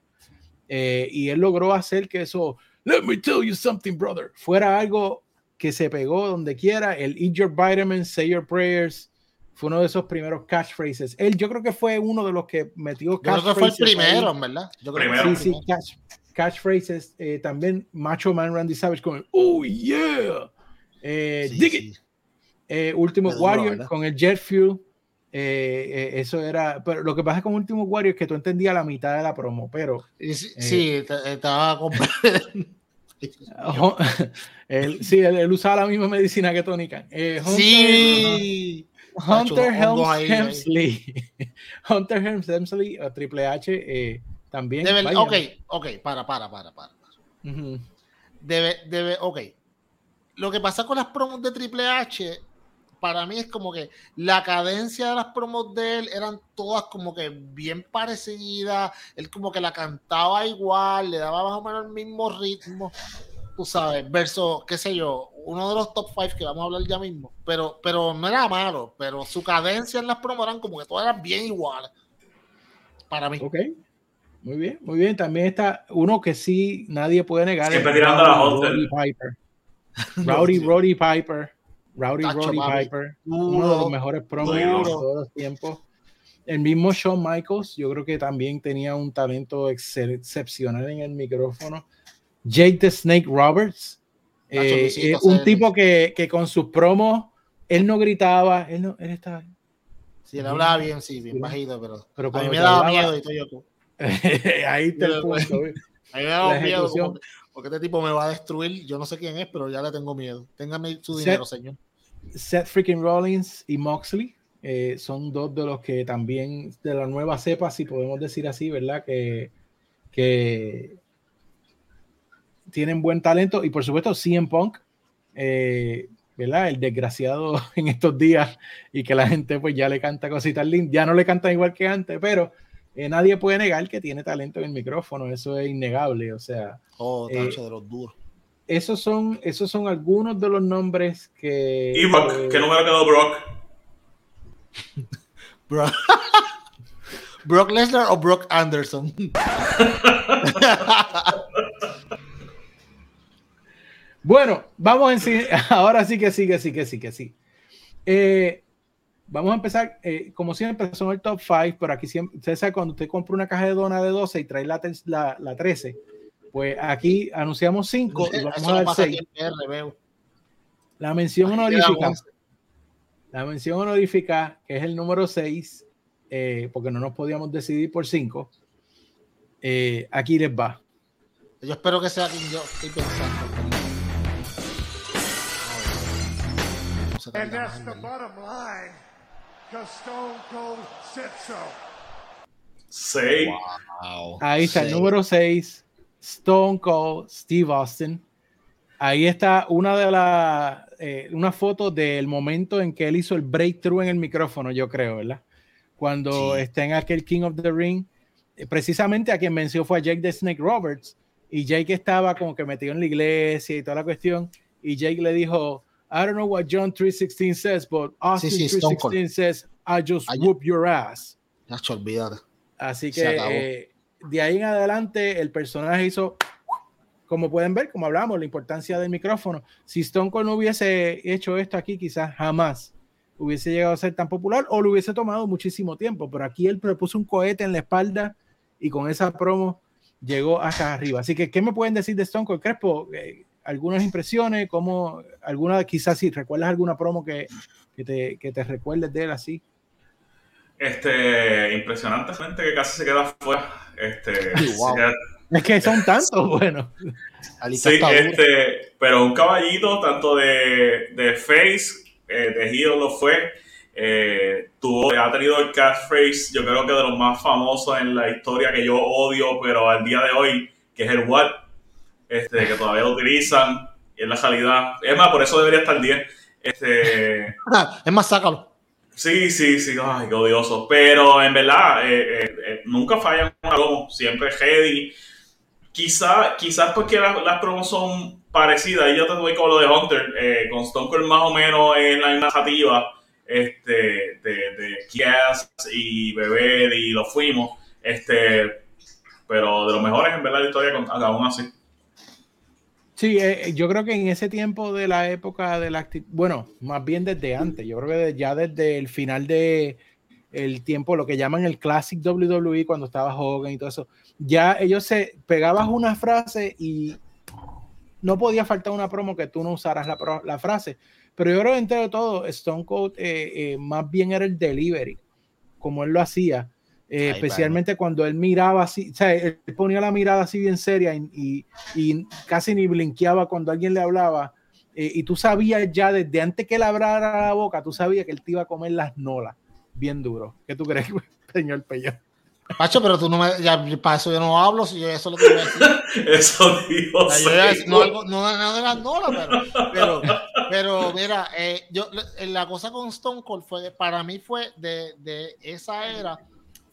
[SPEAKER 1] Eh, y él logró hacer que eso, let me tell you something, brother, fuera algo que se pegó donde quiera. El Eat Your Vitamins, Say Your Prayers, fue uno de esos primeros catchphrases. Él, yo creo que fue uno de los que metió
[SPEAKER 3] catchphrases. Yo creo que fue el primero, ¿verdad?
[SPEAKER 4] Yo creo primero.
[SPEAKER 1] Sí, sí, catch, catchphrases, eh, también Macho Man Randy Savage con el Oh yeah, eh, dig it. Eh, Último Warrior con el Jet Fuel. eso era, pero lo que pasa con Último Warrior es que tú entendías la mitad de la promo, pero
[SPEAKER 3] sí, estaba [laughs] [laughs]
[SPEAKER 1] él, sí, él, usaba la misma medicina que Tony Khan. Hunter,
[SPEAKER 3] sí.
[SPEAKER 1] Hunter Hemsley. [laughs] Hunter Hemsley, Triple H, también.
[SPEAKER 3] Debe, ok, ok, para, para, para, para. Debe, debe, ok. Lo que pasa con las promos de Triple H, para mí es como que la cadencia de las promos de él eran todas como que bien parecidas. Él como que la cantaba igual, le daba más o menos el mismo ritmo, tú sabes, verso, qué sé yo, uno de los top 5 que vamos a hablar ya mismo. Pero, pero no era malo, pero su cadencia en las promos eran como que todas eran bien iguales. para mí.
[SPEAKER 1] Ok. Muy bien, muy bien. También está uno que sí nadie puede negar.
[SPEAKER 4] Siempre tirando a la.
[SPEAKER 1] Roddy [laughs] Piper. Rowdy Roddy Piper. Rowdy Roddy. Piper. Uno de los mejores promos de todos los tiempos. El mismo Shawn Michaels, yo creo que también tenía un talento excepcional en el micrófono. Jake the Snake Roberts, eh, eh, un tipo que, que con sus promos, él no gritaba, él, no, él estaba...
[SPEAKER 3] Si él hablaba bien, sí, bien
[SPEAKER 1] Sí.
[SPEAKER 3] bajito, pero,
[SPEAKER 1] Pero
[SPEAKER 3] a mí me daba
[SPEAKER 1] hablaba-
[SPEAKER 3] miedo y todo yo. [laughs]
[SPEAKER 1] Ahí está el
[SPEAKER 3] Yo-
[SPEAKER 1] punto. [laughs]
[SPEAKER 3] me miedo como porque este tipo me va a destruir. Yo no sé quién es, pero ya le tengo miedo. Téngame su
[SPEAKER 1] Seth-
[SPEAKER 3] dinero, señor.
[SPEAKER 1] Seth freaking Rollins y Moxley eh, son dos de los que también de la nueva cepa, si podemos decir así, ¿verdad? Que, que tienen buen talento y por supuesto CM Punk, eh, ¿verdad? El desgraciado [laughs] en estos días y que la gente pues ya le canta cositas lindas, ya no le cantan igual que antes, pero eh, nadie puede negar que tiene talento en el micrófono, eso es innegable, o sea,
[SPEAKER 3] Oh,
[SPEAKER 1] Eh,
[SPEAKER 3] tacho de los duros.
[SPEAKER 1] esos son, esos son algunos de los nombres que...
[SPEAKER 4] Y Brock,
[SPEAKER 1] eh,
[SPEAKER 4] ¿qué número quedó Brock? [laughs]
[SPEAKER 3] Brock, Brock Lesnar o Brock Anderson. [laughs]
[SPEAKER 1] Bueno, vamos en sí. [laughs] Ahora sí que sí, que sí, que sí, que sí. Eh, vamos a empezar, eh, como siempre, son el top 5, pero aquí siempre, usted sabe, cuando usted compra una caja de dona de 12 y trae la, la, la 13, pues aquí anunciamos 5 y vamos
[SPEAKER 3] Eso
[SPEAKER 1] a dar
[SPEAKER 3] pasa
[SPEAKER 1] 6.
[SPEAKER 3] aquí en PR, veo.
[SPEAKER 1] La mención honorífica, la mención honorífica, que es el número 6, porque no nos podíamos decidir por 5, aquí les va.
[SPEAKER 3] Yo espero que sea quien yo estoy pensando.
[SPEAKER 2] And that's the bottom line.
[SPEAKER 4] Seis.
[SPEAKER 3] Wow.
[SPEAKER 1] Ahí está el número 6, Stone Cold Steve Austin. Ahí está una de las, eh, una foto del momento en que él hizo el breakthrough en el micrófono, yo creo, ¿verdad? Cuando
[SPEAKER 3] Sí.
[SPEAKER 1] está en aquel King of the Ring, eh, precisamente a quien venció fue a Jake the Snake Roberts, y Jake estaba como que metido en la iglesia y toda la cuestión, y Jake le dijo, I don't know what John 3.16 says, but Austin
[SPEAKER 3] sí, Cold.
[SPEAKER 1] 3.16 says, I just
[SPEAKER 3] I-
[SPEAKER 1] whoop your ass.
[SPEAKER 3] Nacho, olvídate.
[SPEAKER 1] Así que eh, de ahí en adelante el personaje hizo, como pueden ver, como hablamos, la importancia del micrófono. Si Stone Cold no hubiese hecho esto aquí, quizás jamás hubiese llegado a ser tan popular o lo hubiese tomado muchísimo tiempo. Pero aquí él propuso un cohete en la espalda y con esa promo llegó hasta arriba. Así que, ¿qué me pueden decir de Stone Cold Crespo? Eh, algunas impresiones, como alguna, quizás si recuerdas alguna promo que, que, te, que te recuerdes de él así.
[SPEAKER 4] Este, impresionante gente que casi se queda fuera. Este,
[SPEAKER 3] Sí, wow.
[SPEAKER 4] queda-
[SPEAKER 1] Es que son tantos, bueno.
[SPEAKER 4] Sí, este, pero un caballito tanto de, de Face, eh, de Heel lo fue. eh, tuvo, ha tenido el catchphrase, yo creo que de los más famosos en la historia que yo odio, pero al día de hoy, que es el What, este, que todavía lo utilizan, y es la realidad. Es más, por eso debería estar 10. Este, [laughs]
[SPEAKER 3] es más, sácalo.
[SPEAKER 4] Sí, sí, sí, ay, qué odioso. Pero en verdad, eh, eh, eh, nunca fallan con promo, siempre heavy. Quizá, quizás porque las, las promos son parecidas, y yo te doy como lo de Hunter, con Stone Cold más o menos en la narrativa este, de, de Kias y Beber y lo fuimos. Este, pero de los mejores en verdad la historia, aún así.
[SPEAKER 1] Sí, eh, yo creo que en ese tiempo de la época de la bueno, más bien desde antes, yo creo que ya desde el final de el tiempo, lo que llaman el Classic WWE, cuando estaba Hogan y todo eso, ya ellos se pegabas una frase y no podía faltar una promo que tú no usaras la frase. Pero yo creo que entre todo, Stone Cold eh, eh, más bien era el delivery, como él lo hacía. Eh,
[SPEAKER 3] Ay,
[SPEAKER 1] especialmente cuando él miraba así, o sea, él ponía la mirada así bien seria y, y- y casi ni blinqueaba cuando alguien le hablaba. eh, y tú sabías ya desde antes que él abriera la boca, tú sabías que él te iba a comer las nolas bien duro. ¿Qué tú crees, [laughs] señor Peña?
[SPEAKER 3] Pacho, pero tú no me. Ya, para eso yo no hablo, si yo eso es lo que iba a decir. [laughs]
[SPEAKER 4] Eso digo.
[SPEAKER 3] O sea, yo no, algo, no, no de las nolas, pero, pero, pero mira, eh, yo, la cosa con Stone Cold fue, para mí fue de, de esa era,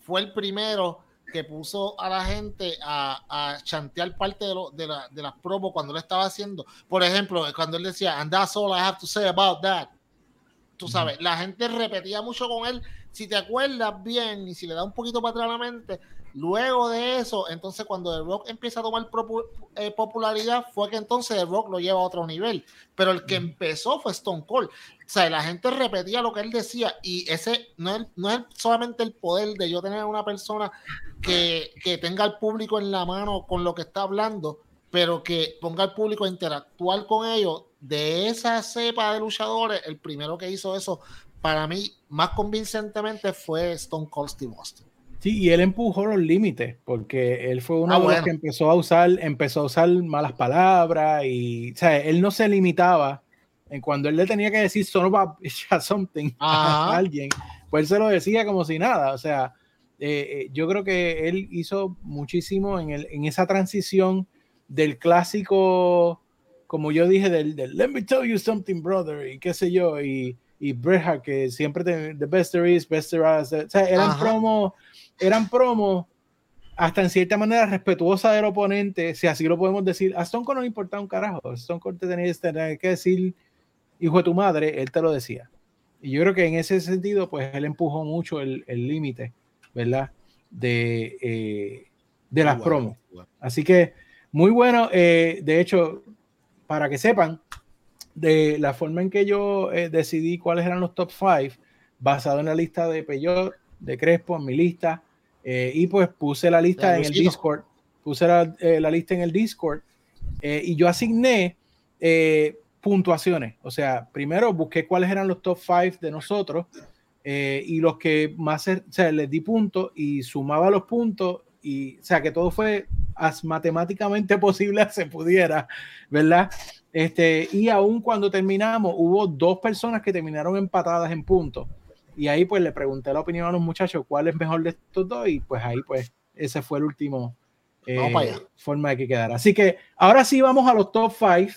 [SPEAKER 3] fue el primero que puso a la gente a, a chantear parte de, lo, de, la, de las promos cuando lo estaba haciendo. Por ejemplo, cuando él decía, and that's all I have to say about that. Tú sabes, la gente repetía mucho con él si te acuerdas bien y si le da un poquito para atrás a la mente, luego de eso, entonces cuando The Rock empieza a tomar eh, popularidad, fue que entonces The Rock lo lleva a otro nivel. Pero el que empezó fue Stone Cold. O sea, la gente repetía lo que él decía y ese no es, no es solamente el poder de yo tener una persona que, que tenga al público en la mano con lo que está hablando, pero que ponga al público a interactuar con ellos. De esa cepa de luchadores, el primero que hizo eso para mí más convincentemente fue Stone Cold Steve Austin.
[SPEAKER 1] Sí, y él empujó los límites, porque él fue uno ah, de los que empezó a usar, empezó a usar malas palabras y, o sea, él no se limitaba en cuando él le tenía que decir son about [laughs] something a alguien, pues él se lo decía como si nada, o sea, eh, eh, yo creo que él hizo muchísimo en, el, en esa transición del clásico, como yo dije, del, Let me tell you something, brother, y qué sé yo, y, y Bret que siempre te, the best there is, best there is, o sea, eran promos, eran promos hasta en cierta manera respetuosa del oponente, si así lo podemos decir. A Stone Cold no le importaba un carajo, a Stone Cold te tenía que decir, hijo de tu madre, él te lo decía. Y yo creo que en ese sentido, pues él empujó mucho el límite, ¿verdad? De, eh, de las promos. Así que muy bueno. Eh, de hecho, para que sepan, de la forma en que yo eh, decidí cuáles eran los top 5, basado en la lista de Peyot, de Crespo, en mi lista, eh, y pues puse la lista en el Discord, puse la, lista en el Discord, y yo asigné puntuaciones. O sea, primero busqué cuáles eran los top 5 de nosotros, y los que más, o sea, les di puntos y sumaba los puntos y, o sea, que todo fue as matemáticamente [laughs] posible se pudiera, ¿verdad? Este, y aún cuando terminamos, hubo dos personas que terminaron empatadas en puntos. Y ahí pues le pregunté la opinión a los muchachos cuál es mejor de estos dos y pues ahí pues ese fue el último eh, forma de que quedara. Así que ahora sí vamos a los top 5.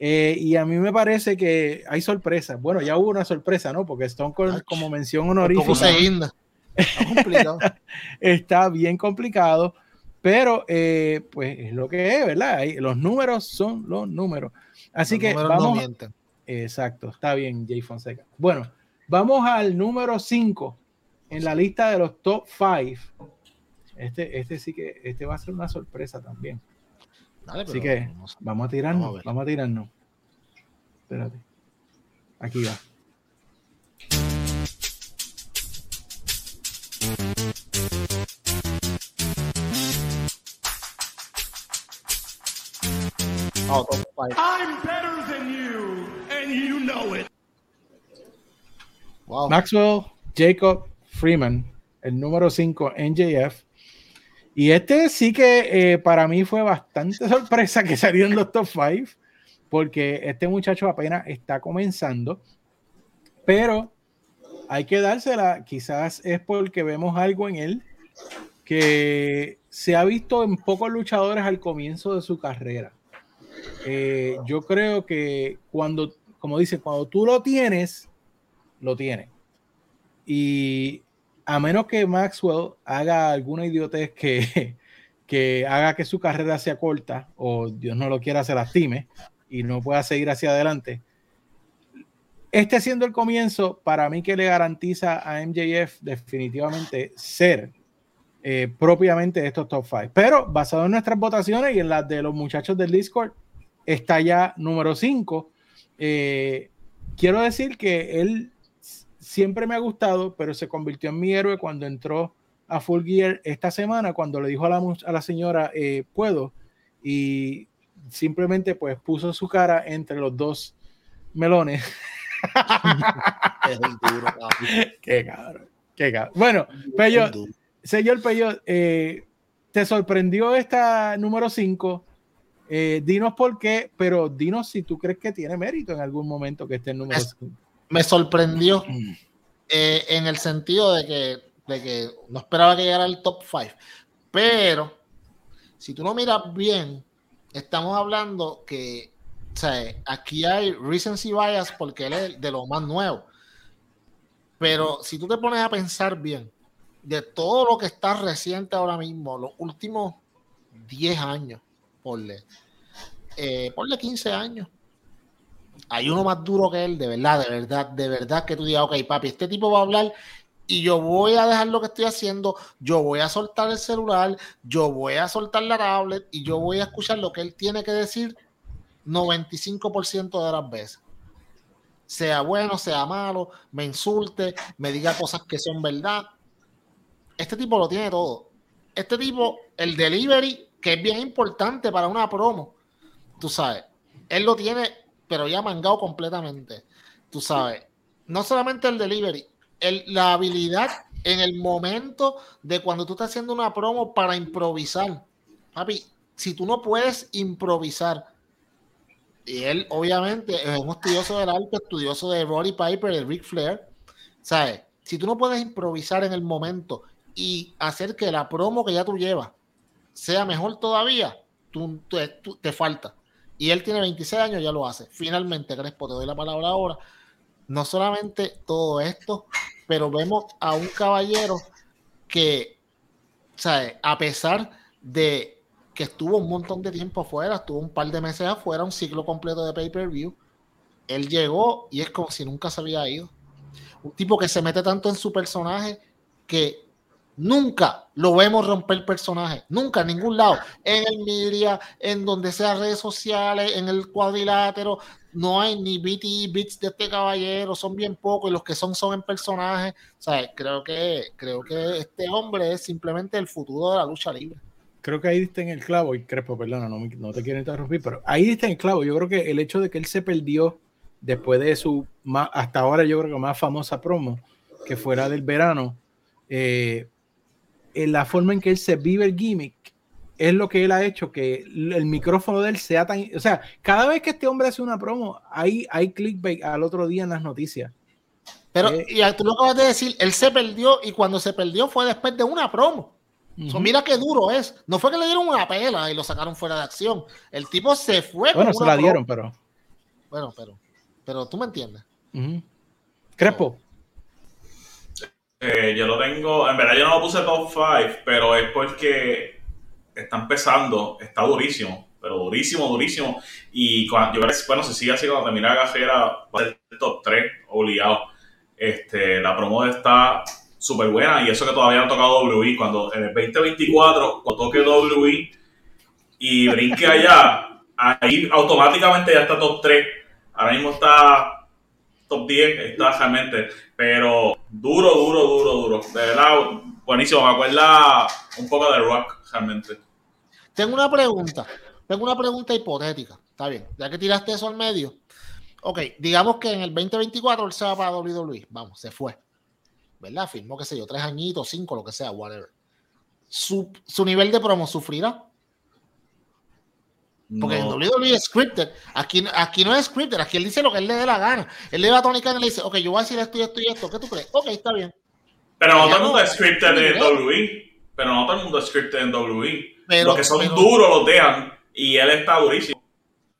[SPEAKER 1] Eh, y a mí me parece que hay sorpresas. Bueno, ya hubo una sorpresa, ¿no? Porque Stone Cold, como mención honorífica. [laughs] Está bien complicado, pero eh, pues es lo que es, ¿verdad? Los números son los números. Así que vamos. exacto, está bien, Jay Fonseca. Bueno, vamos al número 5 en la lista de los top 5. Este, este sí que este va a ser una sorpresa también. Así que vamos a tirarnos, vamos a tirarnos. Espérate. Aquí va. I'm better than you, and you know it. Maxwell Jacob Freeman, el número 5 NJF. Y este sí que eh, para mí fue bastante [laughs] sorpresa que salió en los top 5, porque este muchacho apenas está comenzando, pero hay que dársela. Quizás es porque vemos algo en él que se ha visto en pocos luchadores al comienzo de su carrera. Eh, yo creo que cuando, como dice, cuando tú lo tienes, lo tienes. Y a menos que Maxwell haga alguna idiotez que, [laughs] que haga que su carrera sea corta o Dios no lo quiera, se lastime y no pueda seguir hacia adelante. Este siendo el comienzo, para mí que le garantiza a MJF definitivamente ser eh, propiamente estos top 5. Pero basado en nuestras votaciones y en las de los muchachos del Discord, está ya número 5. Eh, quiero decir que él siempre me ha gustado, pero se convirtió en mi héroe cuando entró a Full Gear esta semana, cuando le dijo a la, a la señora, eh, puedo, y simplemente pues puso su cara entre los dos melones. [laughs] qué cabrón, qué cabrón. Bueno, Peyo, señor Peyo, eh, ¿te sorprendió esta número 5? Eh, dinos por qué, pero dinos si tú crees que tiene mérito en algún momento que esté en número
[SPEAKER 3] Me sorprendió eh, en el sentido de que, de que no esperaba que llegara al top 5, pero si tú no miras bien, estamos hablando que o sea, aquí hay recency bias porque él es de lo más nuevo. Pero si tú te pones a pensar bien, de todo lo que está reciente ahora mismo, los últimos 10 años, ponle, eh, ponle 15 años. Hay uno más duro que él, de verdad, de verdad, de verdad que tú digas, ok, papi, este tipo va a hablar y yo voy a dejar lo que estoy haciendo, yo voy a soltar el celular, yo voy a soltar la tablet y yo voy a escuchar lo que él tiene que decir 95% de las veces. Sea bueno, sea malo, me insulte, me diga cosas que son verdad. Este tipo lo tiene todo. Este tipo, el delivery, que es bien importante para una promo, tú sabes, él lo tiene, pero ya mangado completamente. Tú sabes, no solamente el delivery, la habilidad en el momento de cuando tú estás haciendo una promo para improvisar. Papi, si tú no puedes improvisar, y él obviamente es un estudioso del arte, estudioso de Roddy Piper, de Ric Flair, ¿sabes? Si tú no puedes improvisar en el momento y hacer que la promo que ya tú llevas sea mejor todavía, tú, te falta. Y él tiene 26 años, ya lo hace. Finalmente, Crespo, te doy la palabra ahora. No solamente todo esto, pero vemos a un caballero que, ¿sabes? A pesar de que estuvo un montón de tiempo afuera, estuvo un par de meses afuera, un ciclo completo de pay-per-view, él llegó y es como si nunca se había ido. Un tipo que se mete tanto en su personaje que Nunca lo vemos romper personaje, nunca en ningún lado. En el media, en donde sea redes sociales, en el cuadrilátero, no hay ni BT bits de este caballero, son bien pocos y los que son son en personaje. O sea, creo que, creo que este hombre es simplemente el futuro de la lucha libre.
[SPEAKER 1] Creo que ahí diste en el clavo, y Crespo, perdona, no, no te quiero interrumpir, pero ahí diste en el clavo. Yo creo que el hecho de que él se perdió después de su, hasta ahora yo creo que más famosa promo, que fuera del verano, eh, en la forma en que él se vive el gimmick es lo que él ha hecho que el micrófono de él sea tan. O sea, cada vez que este hombre hace una promo, hay, hay clickbait al otro día en las noticias.
[SPEAKER 3] Pero, eh, y tú lo acabas de decir, él se perdió y cuando se perdió fue después de una promo. mira qué duro es. No fue que le dieron una pela y lo sacaron fuera de acción. El tipo se fue.
[SPEAKER 1] Bueno, se la dieron, pero.
[SPEAKER 3] Bueno, pero. Pero tú me entiendes.
[SPEAKER 1] Crespo.
[SPEAKER 4] Eh, yo lo tengo, en verdad yo no lo puse top 5, pero es porque está empezando, está durísimo, pero durísimo, durísimo. Y cuando, yo creo que, bueno, si sigue así, cuando termine la gajera, va a ser top 3, obligado. Este, la promo está súper buena y eso que todavía no ha tocado WI. Cuando en el 2024, cuando toque WI y brinque allá, ahí automáticamente ya está top 3. Ahora mismo está top 10 está realmente, pero duro, duro, duro, duro. De verdad, buenísimo. Me acuerda un poco de rock, realmente.
[SPEAKER 3] Tengo una pregunta. Tengo una pregunta hipotética. Está bien. Ya que tiraste eso al medio. Ok, digamos que en el 2024 él se va para WWE. Vamos, se fue. ¿Verdad? Firmó, qué sé yo, tres añitos, cinco, lo que sea, whatever. Su, su nivel de promo sufrirá. Porque en WWE es scripted. Aquí, aquí no es scripted. Aquí él dice lo que él le dé la gana. Él le va a Tony Khan y le dice, ok, yo voy a decir esto y esto y esto. ¿Qué tú crees? Ok, está bien.
[SPEAKER 4] Pero no todo el mundo es scripted en WWE. Pero no todo el mundo es scripted en WWE. Pero, los que son duros los dejan. Y él está durísimo.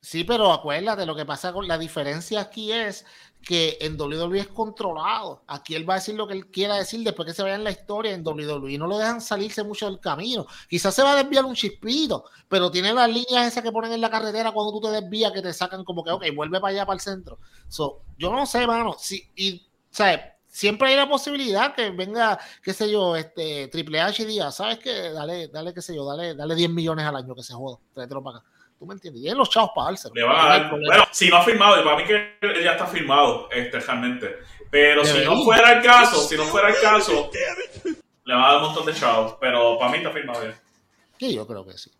[SPEAKER 3] Sí, pero acuérdate, lo que pasa con la diferencia aquí es que en WWE es controlado. Aquí él va a decir lo que él quiera decir después que se vaya en la historia en WWE. No lo dejan salirse mucho del camino. Quizás se va a desviar un chispito, pero tiene las líneas esas que ponen en la carretera cuando tú te desvías que te sacan como que, ok, vuelve para allá, para el centro. So, yo no sé, mano. Si, y, ¿sabes? Siempre hay la posibilidad que venga, qué sé yo, este Triple H y diga, ¿sabes qué? Dale, dale, qué sé yo, dale, dale 10 millones al año que se joda. Tráetelo para acá. ¿Tú me entiendes? Y en los chavos para dárselo.
[SPEAKER 4] Le van a dar, bueno, si no ha firmado, y para mí que ya está firmado, este, realmente. Pero si no fuera el caso, si no fuera el caso, le van a dar un montón de chavos. Pero para mí está firmado ya.
[SPEAKER 3] Sí, yo creo que sí.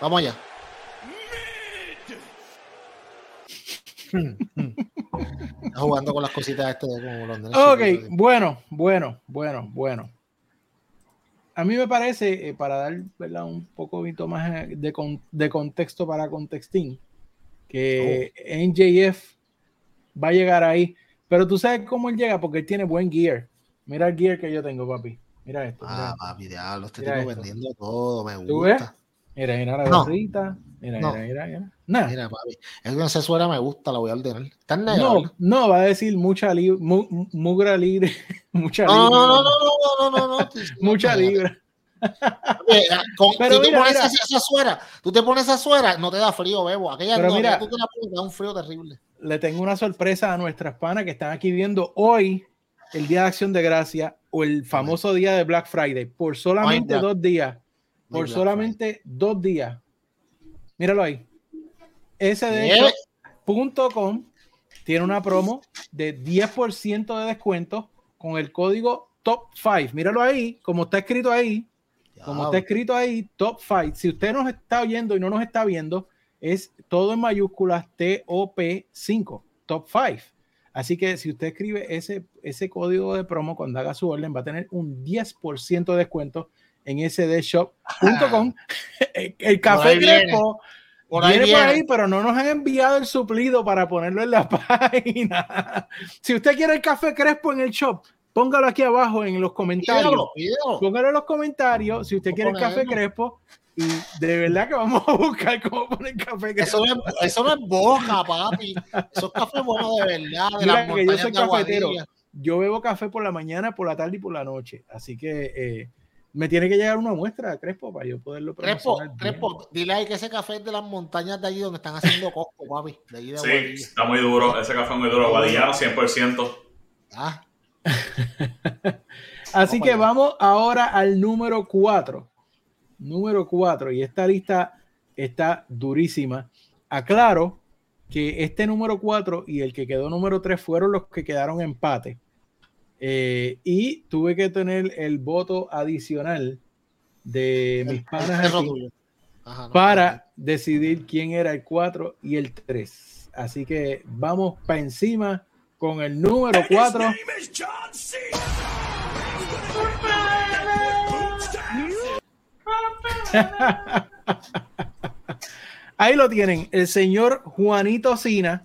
[SPEAKER 3] Vamos allá. [laughs] Está jugando con las cositas este de como
[SPEAKER 1] Londres. Ok, bueno, bueno, bueno, bueno a mí me parece, eh, para dar un poco más de, de, contexto para Contextín, que oh. NJF va a llegar ahí. Pero tú sabes cómo él llega, porque él tiene buen gear. Mira el gear que yo tengo, papi. Mira esto.
[SPEAKER 3] Ah, papi, diablo, este tipo vendiendo todo, me gusta. ¿Tú?
[SPEAKER 1] Mira, mira la gorrita. Mira, mira, mira, mira. Nah.
[SPEAKER 3] Mira, papi. Es que esa suera me gusta, la voy a ordenar.
[SPEAKER 1] Está no, no, va a decir mucha libra, mugra libre. [laughs] mucha no,
[SPEAKER 3] libra. No, no, no, no, no, no, no.
[SPEAKER 1] mucha libra.
[SPEAKER 3] Con, [laughs] Pero tú, mira, pones mira. Esa, suera, tú te pones esa suera, no te da frío, bebo. Aquella Pero no, mira, tú te la pones, da un frío terrible.
[SPEAKER 1] Le tengo una sorpresa a nuestras panas que están aquí viendo hoy el Día de Acción de Gracia o el famoso día de Black Friday por solamente dos días. Por solamente dos días. Míralo ahí. SDShop.com tiene una promo de 10% de descuento con el código Top 5. Míralo ahí, como está escrito ahí. Como está escrito ahí, Top 5. Si usted nos está oyendo y no nos está viendo, es todo en mayúsculas TOP5, Top 5. Así que si usted escribe ese, ese código de promo cuando haga su orden, va a tener un 10% de descuento en sdshop.com. [laughs] el café Crespo por viene por ahí, pero no nos han enviado el suplido para ponerlo en la [laughs] página. si usted quiere el café Crespo en el shop, póngalo aquí abajo en los comentarios. Póngalo en los comentarios si usted quiere el café Crespo. Y de verdad que vamos a buscar cómo poner café
[SPEAKER 3] Crespo. Eso no es, eso no es boca, papi. Eso es café bueno de verdad. De Mira, que
[SPEAKER 1] yo soy cafetero. Yo bebo café por la mañana, por la tarde y por la noche. Así que eh, me tiene que llegar una muestra, Crespo, para yo poderlo
[SPEAKER 3] Crespo, Crespo, dile ahí que ese café es de las montañas de allí donde están haciendo Costco, papi. De allí de
[SPEAKER 4] sí, está muy duro. Ese café es muy duro. Guadillano, 100%. Ah. [laughs]
[SPEAKER 1] Así que vamos ahora al número 4. Número 4. Y esta lista está durísima. Aclaro que este número 4 y el que quedó número 3 fueron los que quedaron empate. Eh, y tuve que tener el voto adicional de mis panas para decidir quién era el 4 y el 3. Así que vamos para encima con el número 4. [laughs] Ahí lo tienen, el señor Juanito Sina,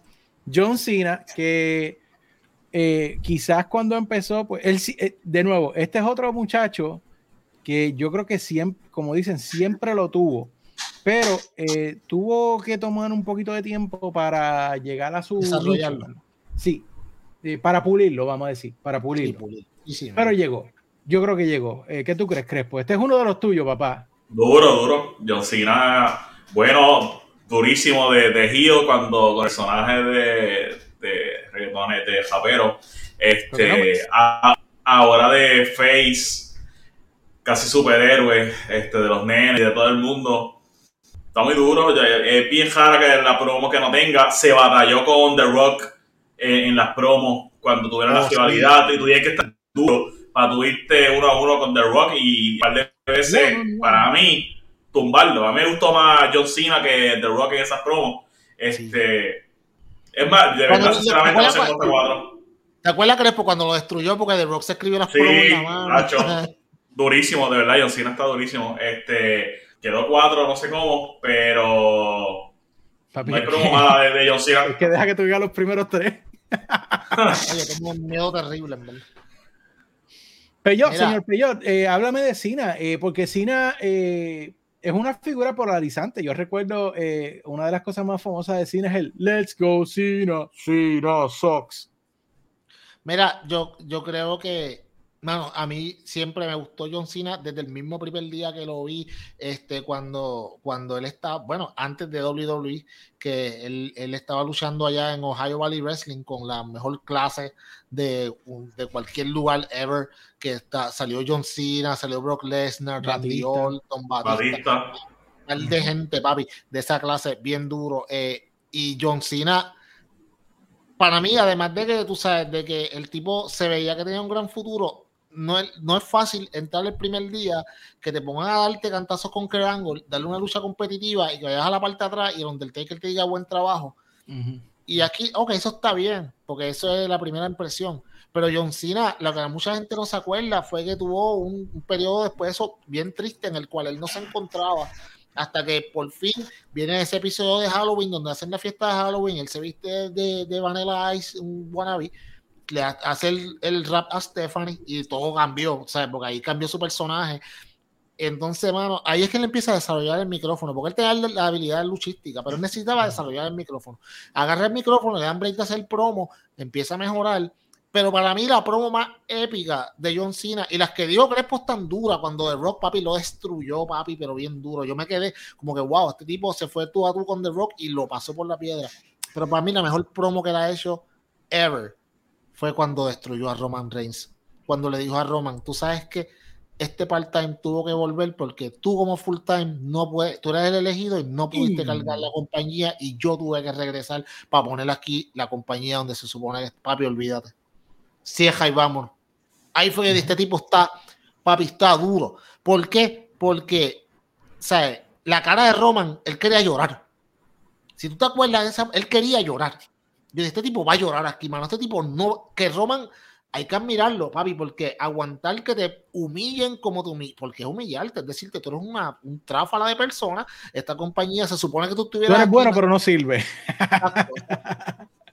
[SPEAKER 1] John Cena, que eh, quizás cuando empezó, pues él, eh, de nuevo, este es otro muchacho que yo creo que siempre, como dicen, siempre lo tuvo, pero eh, tuvo que tomar un poquito de tiempo para llegar a su...
[SPEAKER 3] Desarrollarlo.
[SPEAKER 1] Sí, para pulirlo, vamos a decir, para pulirlo. pero llegó, yo creo que llegó. ¿Qué tú crees, Crespo? Este es uno de los tuyos, papá.
[SPEAKER 4] Duro, duro. John Cena, bueno, durísimo de, de cuando el personaje de de reggaetones de japero. Este, ahora de Face, casi superhéroe, este, de los nenes y de todo el mundo. Está muy duro, es bien rara que la promo que no tenga. Se batalló con The Rock en, las promos cuando tuvieron la oh, rivalidad y tuvieron que estar duro para tu irte uno a uno con The Rock y un par de veces, para mí, tumbarlo. A mí me gustó más John Cena que The Rock en esas promos. Este, es más, de verdad, sinceramente, no sé cuatro.
[SPEAKER 3] ¿Te acuerdas, Crespo, cuando lo destruyó? Porque The Rock se escribió las
[SPEAKER 4] sí, mano. [laughs] durísimo, de verdad, John Cena está durísimo. Este, quedó cuatro, no sé cómo, pero no hay promo mala de, de John Cena. [laughs]
[SPEAKER 1] Es que deja que tuviera los primeros tres. [laughs]
[SPEAKER 3] Oye, tengo un miedo terrible, en verdad.
[SPEAKER 1] Peyot, señor Peyot, eh, háblame de Cena, eh, porque Cena eh, es una figura polarizante. Yo recuerdo eh, una de las cosas más famosas de cine es el Let's Go Cena, Cena Sox.
[SPEAKER 3] Mira, yo, yo creo que, bueno, a mí siempre me gustó John Cena desde el mismo primer día que lo vi, este, cuando, cuando él estaba, bueno, antes de WWE, que él, él estaba luchando allá en Ohio Valley Wrestling con la mejor clase de, de cualquier lugar ever que está, salió John Cena, salió Brock Lesnar, Randy Orton, Batista, de gente, papi, de esa clase, bien duro. Eh, y John Cena, para mí, además de que tú sabes, de que el tipo se veía que tenía un gran futuro, no es, no es fácil entrar el primer día, que te pongan a darte cantazos con Kerr darle una lucha competitiva y que vayas a la parte de atrás y donde el Taker te diga buen trabajo. Y aquí, ok, eso está bien, porque eso es la primera impresión. Pero John Cena, lo que mucha gente no se acuerda fue que tuvo un, periodo después de eso bien triste en el cual él no se encontraba hasta que por fin viene ese episodio de Halloween donde hacen la fiesta de Halloween, él se viste de, de Vanilla Ice, un wannabe, le hace el, rap a Stephanie y todo cambió, ¿sabes? Porque ahí cambió su personaje. Entonces, mano, ahí es que él empieza a desarrollar el micrófono, porque él tenía la habilidad luchística, pero él necesitaba desarrollar el micrófono. Agarra el micrófono, le dan break de hacer promo, empieza a mejorar pero para mí la promo más épica de John Cena y las que dio Crespo tan dura cuando The Rock, papi, lo destruyó, papi, pero bien duro. Yo me quedé como que, wow, este tipo se fue tú a tú con The Rock y lo pasó por la piedra. Pero para mí la mejor promo que le ha hecho ever fue cuando destruyó a Roman Reigns. Cuando le dijo a Roman, tú sabes que este part-time tuvo que volver porque tú como full-time no puedes, tú eres el elegido y no pudiste
[SPEAKER 1] Mm.
[SPEAKER 3] cargar la compañía y yo tuve que regresar para poner aquí la compañía donde se supone que papi, olvídate. Cieja y vámonos. Ahí fue que este tipo está, papi, está duro. ¿Por qué? Porque, ¿sabes? La cara de Roman, él quería llorar. Si tú te acuerdas de esa, él quería llorar. Yo dije, este tipo va a llorar aquí, mano. Este tipo no, que Roman, hay que admirarlo, papi, porque aguantar que te humillen como tú porque es humillarte, es decir, que tú eres una, un tráfala de personas. Esta compañía se supone que tú
[SPEAKER 1] Tú
[SPEAKER 3] estuvieras.
[SPEAKER 1] eres
[SPEAKER 3] aquí,
[SPEAKER 1] bueno,
[SPEAKER 3] ¿no?
[SPEAKER 1] pero no sirve. [laughs]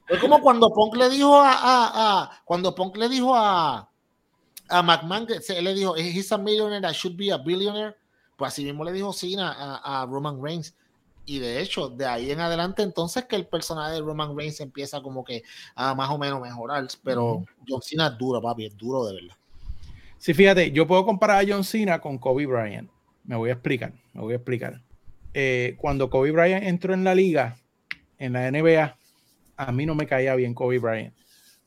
[SPEAKER 3] Es como cuando Punk le dijo a, a- a- cuando Punk le dijo a a McMahon que se- él le dijo he's a millionaire I should be a billionaire pues así mismo le dijo Cena a, a Roman Reigns y de hecho de ahí en adelante entonces que el personaje de Roman Reigns empieza como que a más o menos mejorar pero John Cena es duro papi es duro de verdad
[SPEAKER 1] Sí, fíjate, yo puedo comparar a John Cena con Kobe Bryant. Me voy a explicar, me voy a explicar. Eh, cuando Kobe Bryant entró en la liga, en la NBA, a mí no me caía bien Kobe Bryant.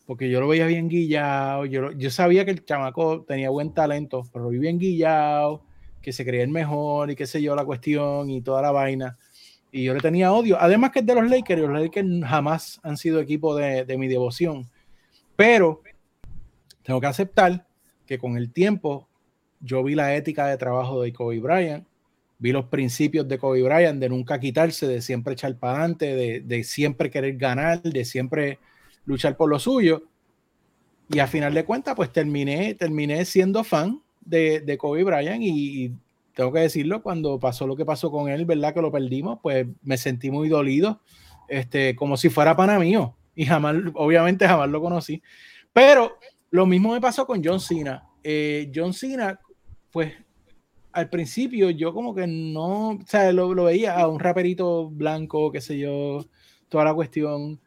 [SPEAKER 1] Porque yo lo veía bien guillado, yo, yo sabía que el chamaco tenía buen talento, pero lo vi bien guillado, que se creía el mejor y qué sé yo, la cuestión y toda la vaina. Y yo le tenía odio. Además que es de los Lakers, los Lakers jamás han sido equipo de, de mi devoción. Pero tengo que aceptar que con el tiempo yo vi la ética de trabajo de Kobe Bryant, vi los principios de Kobe Bryant de nunca quitarse, de siempre echar para adelante, de, de siempre querer ganar, de siempre luchar por lo suyo. Y a final de cuentas, pues terminé, terminé siendo fan de, de Kobe Bryant y tengo que decirlo, cuando pasó lo que pasó con él, ¿verdad? Que lo perdimos, pues me sentí muy dolido, este, como si fuera pana mío. Y jamás, obviamente jamás lo conocí. Pero lo mismo me pasó con John Cena. Eh, John Cena, pues al principio yo como que no, o sea, lo, lo veía a un raperito blanco, qué sé yo, toda la cuestión.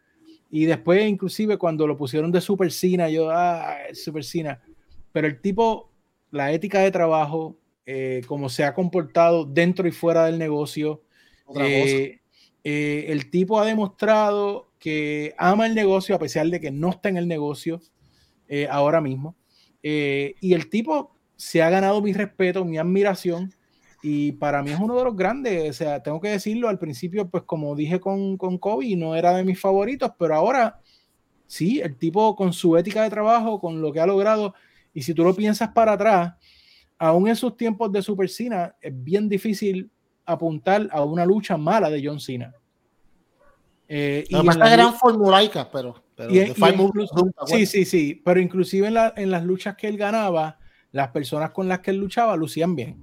[SPEAKER 1] Y después, inclusive, cuando lo pusieron de Super Cena, yo, ah, Super Cena. Pero el tipo, la ética de trabajo, eh, cómo se ha comportado dentro y fuera del negocio,
[SPEAKER 3] otra cosa
[SPEAKER 1] eh, eh, el tipo ha demostrado que ama el negocio a pesar de que no está en el negocio eh, ahora mismo. Eh, y el tipo se ha ganado mi respeto, mi admiración. Y para mí es uno de los grandes. O sea, tengo que decirlo al principio, pues como dije con, con Kobe, no era de mis favoritos, pero ahora sí, el tipo con su ética de trabajo, con lo que ha logrado. Y si tú lo piensas para atrás, aún en sus tiempos de Super Cena, es bien difícil apuntar a una lucha mala de John Cena. Eh, y
[SPEAKER 3] pasa
[SPEAKER 1] la lu-
[SPEAKER 3] formulaicas pero,
[SPEAKER 1] sí, sí, sí, pero inclusive en, la- en las luchas que él ganaba, las personas con las que él luchaba lucían bien.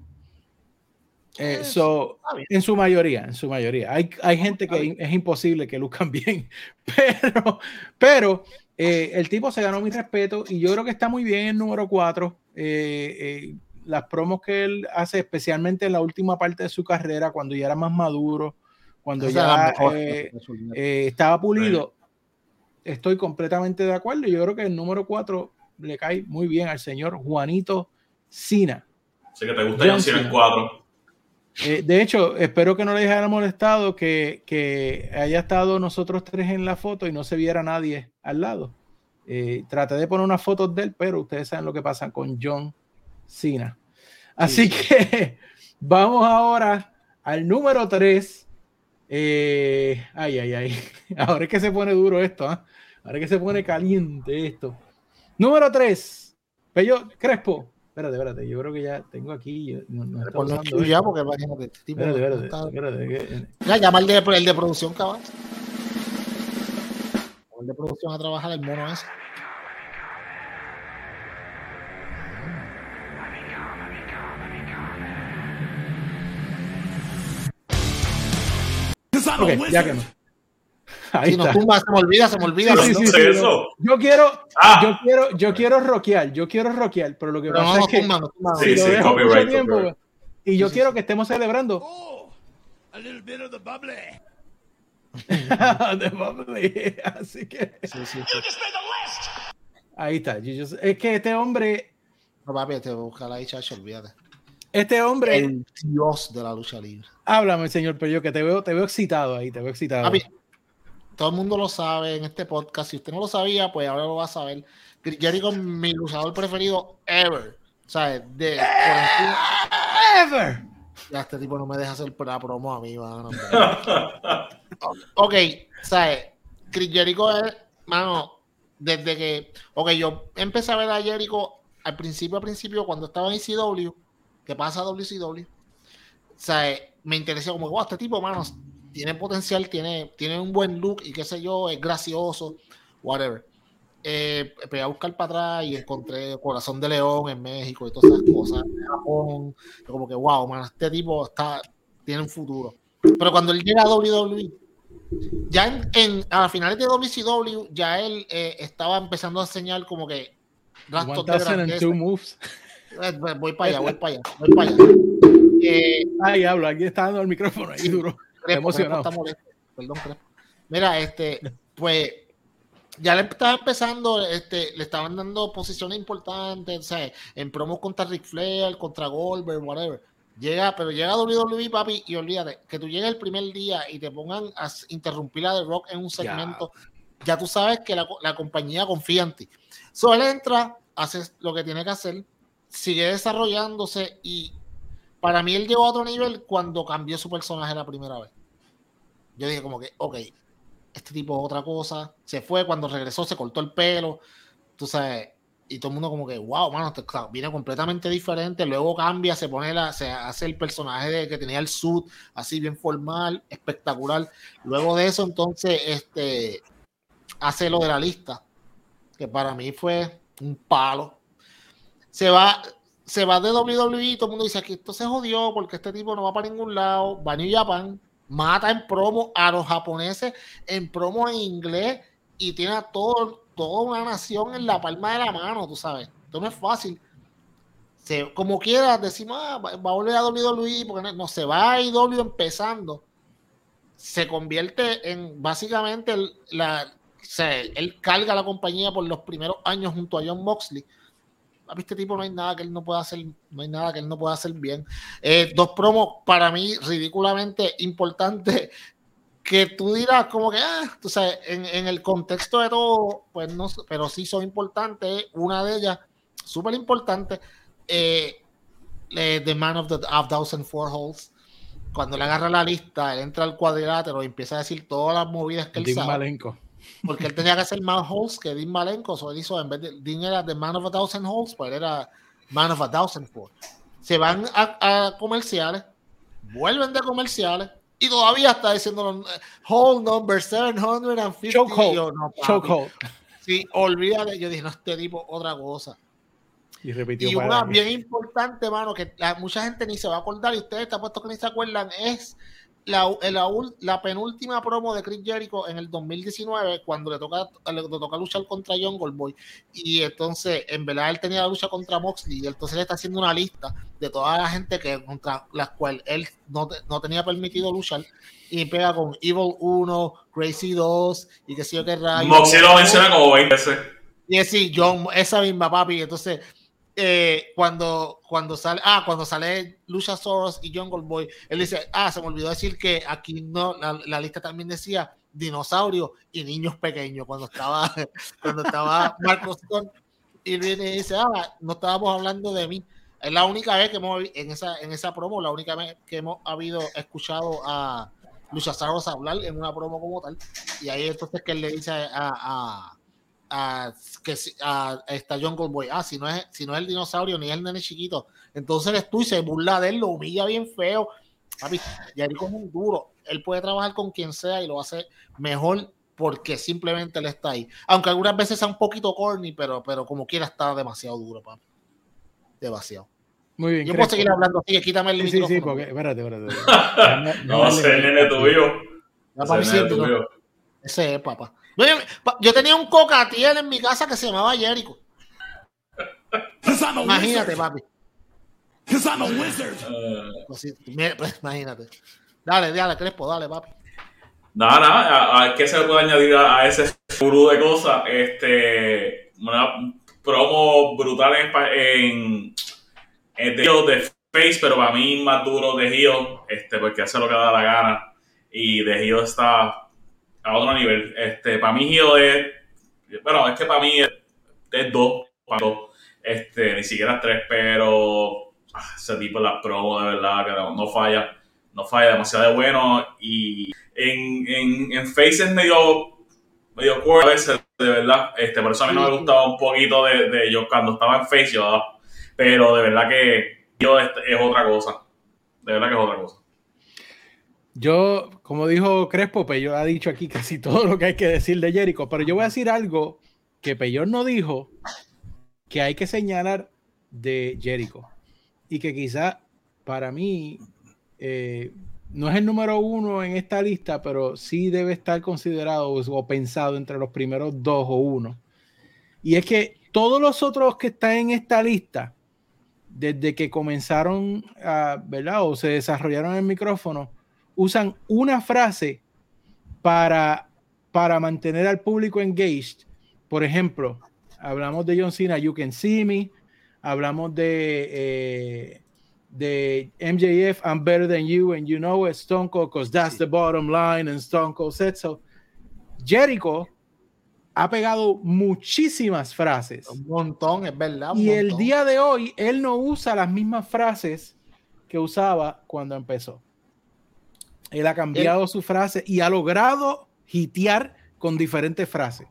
[SPEAKER 1] Eh,
[SPEAKER 3] Eh,
[SPEAKER 1] so,
[SPEAKER 3] bien.
[SPEAKER 1] en su mayoría, en su mayoría. Hay, hay gente
[SPEAKER 3] Está
[SPEAKER 1] que es imposible que luzcan [laughs] bien, pero, pero eh, el tipo se ganó mi respeto y yo creo que está muy bien el número 4. Las promos que él hace, especialmente en la última parte de su carrera, cuando ya era más maduro, cuando
[SPEAKER 3] Esa
[SPEAKER 1] ya eh, eh, estaba pulido. Estoy completamente de acuerdo. Yo creo que el número 4 le cae muy bien al señor Juanito Sina.
[SPEAKER 4] Así que te gusta
[SPEAKER 1] John
[SPEAKER 4] Cena en
[SPEAKER 1] Cena.
[SPEAKER 4] 4.
[SPEAKER 1] Eh, de hecho, espero que no les haya molestado que, que haya estado nosotros tres en la foto y no se viera nadie al lado. Eh, traté de poner unas fotos de él, pero ustedes saben lo que pasa con John Cena. Así [laughs] que vamos ahora al número 3. ay, ay, ay. [laughs] Ahora es que se pone duro esto, ¿ah? Ahora es que se pone caliente esto. Número 3. Pello Crespo. Espérate, espérate. Yo creo que ya tengo aquí. yo- no- no
[SPEAKER 3] Por los ya, porque imagínate, este tipo
[SPEAKER 1] Espérate,
[SPEAKER 3] no
[SPEAKER 1] espérate,
[SPEAKER 3] está-
[SPEAKER 1] espérate, que-
[SPEAKER 3] llama de, el de producción, cabrón. El de producción a trabajar el mono ese.
[SPEAKER 1] Ya que no. Ahí
[SPEAKER 3] Si nos
[SPEAKER 1] está.
[SPEAKER 3] tumba, se me olvida, se me olvida.
[SPEAKER 1] Sí, sí,
[SPEAKER 3] no.
[SPEAKER 1] sí,
[SPEAKER 4] ¿Qué
[SPEAKER 1] sí,
[SPEAKER 4] es
[SPEAKER 1] no.
[SPEAKER 4] eso?
[SPEAKER 1] Yo quiero,
[SPEAKER 4] Ah.
[SPEAKER 1] yo quiero, yo quiero rockear, yo quiero rockear, pero lo que
[SPEAKER 3] Pero
[SPEAKER 1] pasa
[SPEAKER 3] no
[SPEAKER 1] es que
[SPEAKER 3] tumba, nos tumba.
[SPEAKER 4] Sí,
[SPEAKER 1] si lo
[SPEAKER 4] sí,
[SPEAKER 1] dejo mucho
[SPEAKER 4] copyright,
[SPEAKER 1] tiempo,
[SPEAKER 4] copyright.
[SPEAKER 1] y yo
[SPEAKER 3] Sí, sí,
[SPEAKER 1] quiero
[SPEAKER 3] sí.
[SPEAKER 1] que estemos celebrando.
[SPEAKER 2] Oh, a little bit of the bubbly. [laughs]
[SPEAKER 1] De bubbly. Así que
[SPEAKER 3] Sí, sí, sí.
[SPEAKER 1] ahí está. Es que este hombre,
[SPEAKER 3] No, papi, te voy a buscar ahí, chacho, olvídate.
[SPEAKER 1] Este hombre,
[SPEAKER 3] El dios de la lucha libre.
[SPEAKER 1] háblame, señor Pello, que te veo, te veo excitado ahí, te veo excitado.
[SPEAKER 3] Todo el mundo lo sabe en este podcast. Si usted no lo sabía, pues ahora lo va a saber. Chris Jericho es mi luchador preferido ever. O sea, de
[SPEAKER 1] Ever.
[SPEAKER 3] Ya este tipo no me deja hacer la promo a mí, mano. ok, ¿sabes? Chris Jericho es, mano, desde que, ok, yo empecé a ver a Jericho al principio, al principio, cuando estaba en ECW, que pasa a WCW, ¿sabes? Me interesó como, wow, este tipo, mano, tiene potencial, tiene, tiene un buen look y qué sé yo, es gracioso, whatever. Eh, empecé a buscar para atrás y encontré Corazón de León en México y todas esas cosas, en Japón, como que wow, man, este tipo está, tiene un futuro. Pero cuando él llega a WWE, ya en, en a finales de WCW, ya él eh, estaba empezando a enseñar como que
[SPEAKER 1] rastros de grandeza. moves. [laughs]
[SPEAKER 3] Eh, voy para allá, voy para allá, voy para allá.
[SPEAKER 1] Eh, Ay, hablo, aquí está dando el micrófono ahí duro. Crepo, emocionado.
[SPEAKER 3] Perdón, Crepo. Mira, este, pues ya le estaba empezando, este, le estaban dando posiciones importantes, ¿sabes? En promos contra Ric Flair, contra Goldberg, whatever. Llega, pero llega a WWE, papi, y olvídate, que tú llegues el primer día y te pongan a interrumpir a The Rock en un segmento, ya, tú sabes que la, la, compañía confía en ti. So, él entra, hace lo que tiene que hacer, sigue desarrollándose y para mí él llegó a otro nivel cuando cambió su personaje la primera vez. Yo dije como que, ok, este tipo es otra cosa. Se fue, cuando regresó se cortó el pelo, tú sabes, y todo el mundo como que, wow, mano, viene completamente diferente, luego cambia, se pone la, se hace el personaje de que tenía el suit, así bien formal, espectacular. Luego de eso, entonces, este, hace lo de la lista, que para mí fue un palo. Se va, se va de WWE, todo el mundo dice que esto se jodió porque este tipo no va para ningún lado, va a New Japan, mata en promo a los japoneses en promo en inglés y tiene a todo, toda una nación en la palma de la mano, tú sabes. Esto no es fácil. Se, como quiera, decimos, ah, va, a volver a WWE, porque no, se va a IW empezando. Se convierte en básicamente la, él carga la compañía por los primeros años junto a John Moxley este tipo no hay nada que él no pueda hacer, no hay nada que él no pueda hacer bien. Eh, dos promos para mí ridículamente importantes que tú dirás como que, ah, tú sabes, en, en, el contexto de todo, pues no, pero sí son importantes. Una de ellas, súper importante, eh, eh, The Man of the of Thousand Four Holes. Cuando le agarra la lista, él entra al cuadrilátero y empieza a decir todas las movidas que él sabe porque él tenía que hacer más holes que Dean Malenko, o él hizo, en vez de, Dean era The Man of a Thousand Holes, pues él era Man of a Thousand Four. Se van a, comerciales, vuelven de comerciales, y todavía está diciendo hole number 750.
[SPEAKER 1] Chokehold.
[SPEAKER 3] No, Sí, olvídate, yo dije, no, este tipo, otra cosa.
[SPEAKER 1] Y repitió.
[SPEAKER 3] Y una bien importante, mano, que mucha gente ni se va a acordar, y ustedes está puesto que ni se acuerdan, es la, la, la, penúltima promo de Chris Jericho en el 2019, cuando le toca, le, toca luchar contra John Goldboy, y entonces en verdad él tenía la lucha contra Moxley, y entonces le está haciendo una lista de toda la gente que contra las cuales él no, no tenía permitido luchar, y pega con Evil 1, Crazy 2, y que sé yo qué rayo.
[SPEAKER 4] Moxley lo menciona como 20 veces.
[SPEAKER 3] Y sí, John, esa misma papi, entonces eh, cuando, cuando sale, ah, cuando sale Lucha Soros y Jungle Boy, él dice, ah, se me olvidó decir que aquí no, la, lista también decía dinosaurio y niños pequeños cuando estaba, [laughs] cuando estaba Marcos y viene y dice, ah, no estábamos hablando de mí. Es la única vez que hemos, en esa, en esa promo, la única vez que hemos habido escuchado a Lucha Soros hablar en una promo como tal. Y ahí entonces que él le dice a a, que, a, esta Jungle Boy, ah, si no, es, si no es el dinosaurio ni el nene chiquito, entonces eres tú y se burla de él, lo humilla bien feo. Papi, Jericho es un duro, él puede trabajar con quien sea y lo hace mejor porque simplemente él está ahí. Aunque algunas veces sea un poquito corny, pero, pero como quiera está demasiado duro, papi. Demasiado.
[SPEAKER 1] Muy bien.
[SPEAKER 3] Yo puedo seguir hablando así, quítame el
[SPEAKER 1] sí, Sí, sí, porque, espérate, espérate.
[SPEAKER 4] no, [laughs] no ese nene tuyo.
[SPEAKER 3] Ese es, papá. Yo tenía un cocatiel en mi casa que se llamaba Jericho. Imagínate, papi. Pues, pues, imagínate. Dale, dale, Crespo, dale, papi.
[SPEAKER 4] Nada, nada, ¿qué se puede añadir a, ese furú de cosas? Este, una promo brutal en, en, de Face, pero para mí más duro de Gio, este, porque hace lo que da la gana. Y de Gio está a otro nivel. Este, para mí Gio es, bueno, es que para mí es, es dos, cuando, este, ni siquiera tres, pero ah, ese tipo las promos de verdad que no, no falla, no falla, demasiado bueno y en, en, en Face es medio, medio cool a veces, de verdad, este, por eso a mí no me gustaba un poquito de, de yo cuando estaba en Face, yo pero de verdad que yo es, es otra cosa, de verdad que es otra cosa.
[SPEAKER 1] Yo, como dijo Crespo, Peyor ha dicho aquí casi [laughs] todo lo que hay que decir de Jericho, pero yo voy a decir algo que Peyor no dijo que hay que señalar de Jericho y que quizá para mí eh, no es el número uno en esta lista, pero sí debe estar considerado o pensado entre los primeros dos o uno. Y es que todos los otros que están en esta lista, desde que comenzaron a, ¿verdad? O se desarrollaron el micrófono, usan una frase para, para mantener al público engaged. Por ejemplo, hablamos de John Cena, You Can See Me, hablamos de, eh, de MJF, I'm better than you and you know it, Stone Cold, because that's the bottom line, and Stone Cold said so. Jericho ha pegado muchísimas frases.
[SPEAKER 3] Un montón, es verdad.
[SPEAKER 1] y el día de hoy, él no usa las mismas frases que usaba cuando empezó. Él ha cambiado él, su frase y ha logrado hitear con diferentes frases.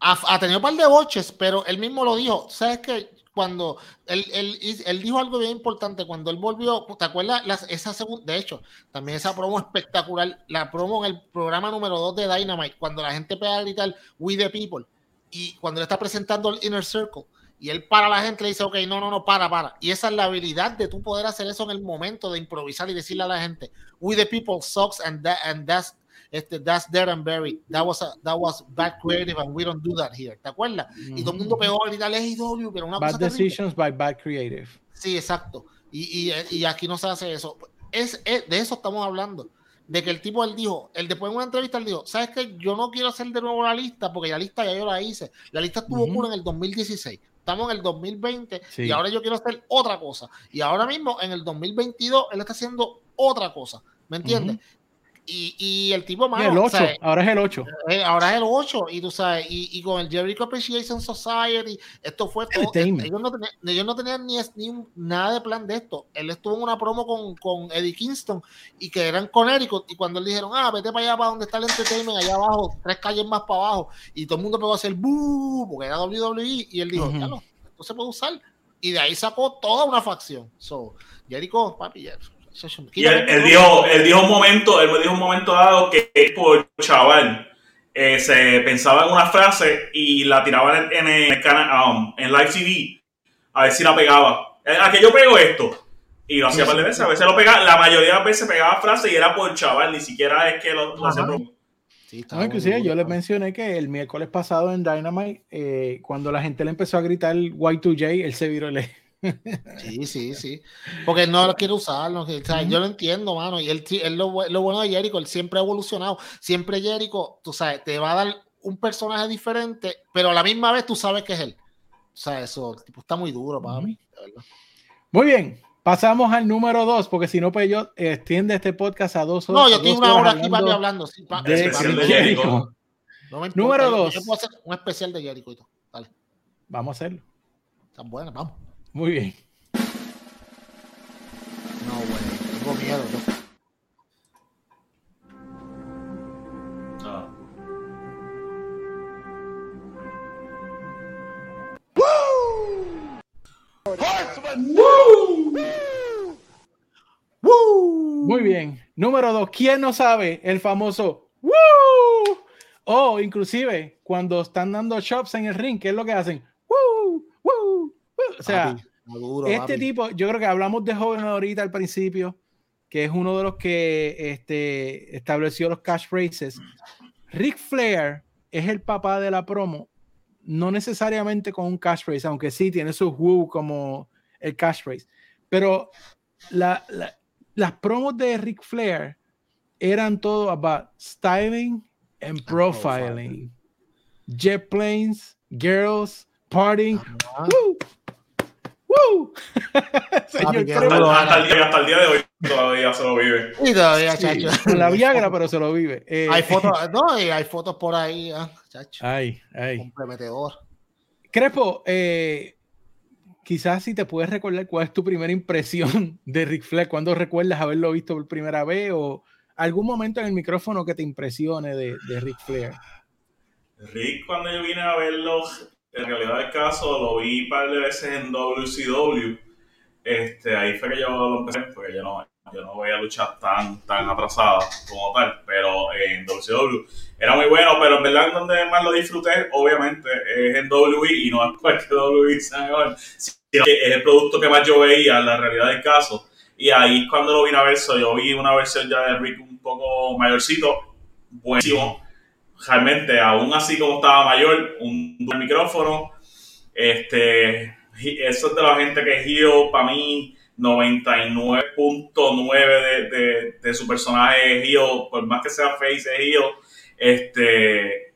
[SPEAKER 3] Ha, ha, tenido un par de boches, pero él mismo lo dijo. ¿Sabes qué? Cuando él, él, él dijo algo bien importante, cuando él volvió, ¿te acuerdas? Las, esa segunda, de hecho, también esa promo [laughs] espectacular, la promo en el programa número 2 de Dynamite, cuando la gente pega a gritar We the People, y cuando él está presentando el Inner Circle, y él para a la gente le dice, ok, no, no, no, para, para. Y esa es la habilidad de tú poder hacer eso en el momento de improvisar y decirle a la gente, we the people sucks and, that, and that's, este, that's dead and buried. That was, a, that was bad creative and we don't do that here. ¿Te acuerdas? Mm -hmm. Y todo el mundo pegó a gritarle AEW, pero una
[SPEAKER 1] bad
[SPEAKER 3] cosa
[SPEAKER 1] decisions by bad creative.
[SPEAKER 3] Sí, exacto. Y, y, y, aquí no se hace eso. Es, es, de eso estamos hablando. De que el tipo, él dijo, él después en una entrevista, él dijo, ¿sabes qué? Yo no quiero hacer de nuevo la lista porque la lista ya yo la hice. La lista estuvo uh -huh. cool en el 2016 estamos en el 2020 sí. y ahora yo quiero hacer otra cosa. Y ahora mismo, en el 2022, él está haciendo otra cosa. ¿Me entiendes? Uh -huh. Y, y, el tipo más.
[SPEAKER 1] El 8, ¿sabes? ahora es el 8.
[SPEAKER 3] Eh, ahora es el 8, y tú sabes, y, y, con el Jericho Appreciation Society, esto fue todo. Ellos no, tenían, ellos no tenían ni, ni, nada de plan de esto. Él estuvo en una promo con, con Eddie Kingston y que eran con Connecticut. Y cuando él dijeron, ah, vete para allá, para donde está el entertainment, allá abajo, tres calles más para abajo, y todo el mundo pegó a hacer buh, porque era WWE, y él dijo, uh -huh. ya no no se puede usar. Y de ahí sacó toda una facción. So, Jericho, papi,
[SPEAKER 4] y él, él, dijo, él dijo un momento, él me dijo un momento dado que por chaval eh, se pensaba en una frase y la tiraba en, en, el canal, um, en live TV a ver si la pegaba. Eh, A que yo pego esto. Y lo hacía sí, par de veces, a veces lo pegaba, la mayoría de las veces pegaba frase y era por chaval, ni siquiera es que lo, lo hacía
[SPEAKER 1] Sí, no, inclusive yo les mencioné que el miércoles pasado en Dynamite, eh, cuando la gente le empezó a gritar Y2J, él se viró el...
[SPEAKER 3] Sí, sí, sí. Porque no lo quiere usar. No, o sea, yo lo entiendo, mano. Y él, él lo, lo, bueno de Jericho, él siempre ha evolucionado. Siempre Jericho, tú sabes, te va a dar un personaje diferente, pero a la misma vez tú sabes que es él. O sea, eso tipo, está muy duro para mí.
[SPEAKER 1] Muy bien. Pasamos al número dos, porque si no, pues yo extiende este podcast a dos horas.
[SPEAKER 3] No, yo tengo una hora aquí para hablando. Sí, para,
[SPEAKER 4] de, especial de Jericho.
[SPEAKER 3] No
[SPEAKER 1] número dos.
[SPEAKER 3] Yo puedo hacer un especial de Jericho y todo. Dale.
[SPEAKER 1] Vamos a hacerlo.
[SPEAKER 3] Están buenas, vamos.
[SPEAKER 1] Muy bien.
[SPEAKER 3] No, bueno, tengo miedo. ¿no?
[SPEAKER 4] Ah.
[SPEAKER 1] Muy bien. Número dos. ¿Quién no sabe el famoso ¡Woo! O inclusive cuando están dando shops en el ring, ¿qué es lo que hacen? Sea, papi, duro, este papi. tipo, yo creo que hablamos de joven ahorita al principio, que es uno de los que este, estableció los cash races. Ric Flair es el papá de la promo, no necesariamente con un cash race, aunque sí tiene su woo como el cash race. Pero la, la, las promos de Ric Flair eran todo about styling and profiling. Jet planes, girls, partying. -huh. Woo, [laughs]
[SPEAKER 3] duro.
[SPEAKER 4] Hasta el, día, hasta el día de hoy todavía se lo vive.
[SPEAKER 3] Y todavía,
[SPEAKER 1] sí,
[SPEAKER 3] chacho.
[SPEAKER 1] con la Viagra, pero se lo vive. Eh,
[SPEAKER 3] Hay fotos, [laughs] no, y hay fotos por ahí, ah, chacho.
[SPEAKER 1] Ay, ay.
[SPEAKER 3] Comprometedor.
[SPEAKER 1] Crepo, eh, quizás si te puedes recordar cuál es tu primera impresión [laughs] de Ric Flair, cuando recuerdas haberlo visto por primera vez o algún momento en el micrófono que te impresione de, de Ric Flair.
[SPEAKER 4] Rick, cuando yo vine a verlo, en realidad el caso lo vi un par de veces en WCW. Este, ahí fue que yo lo empecé, porque yo no, yo no voy a luchar tan, tan atrasada como tal, pero en WCW era muy bueno, pero en verdad donde más lo disfruté, obviamente, es en WWE y no es porque WWE sea mejor, sino que es el producto que más yo veía, la realidad del caso. Y ahí cuando lo vine a ver, so, yo vi una versión ya de Rick un poco mayorcito, buenísimo realmente, aún así como estaba mayor, un buen micrófono. Este, eso es de la gente que heel, para mí, 99.9 de, de, de, su personaje es heel, por más que sea face, es heel. Este,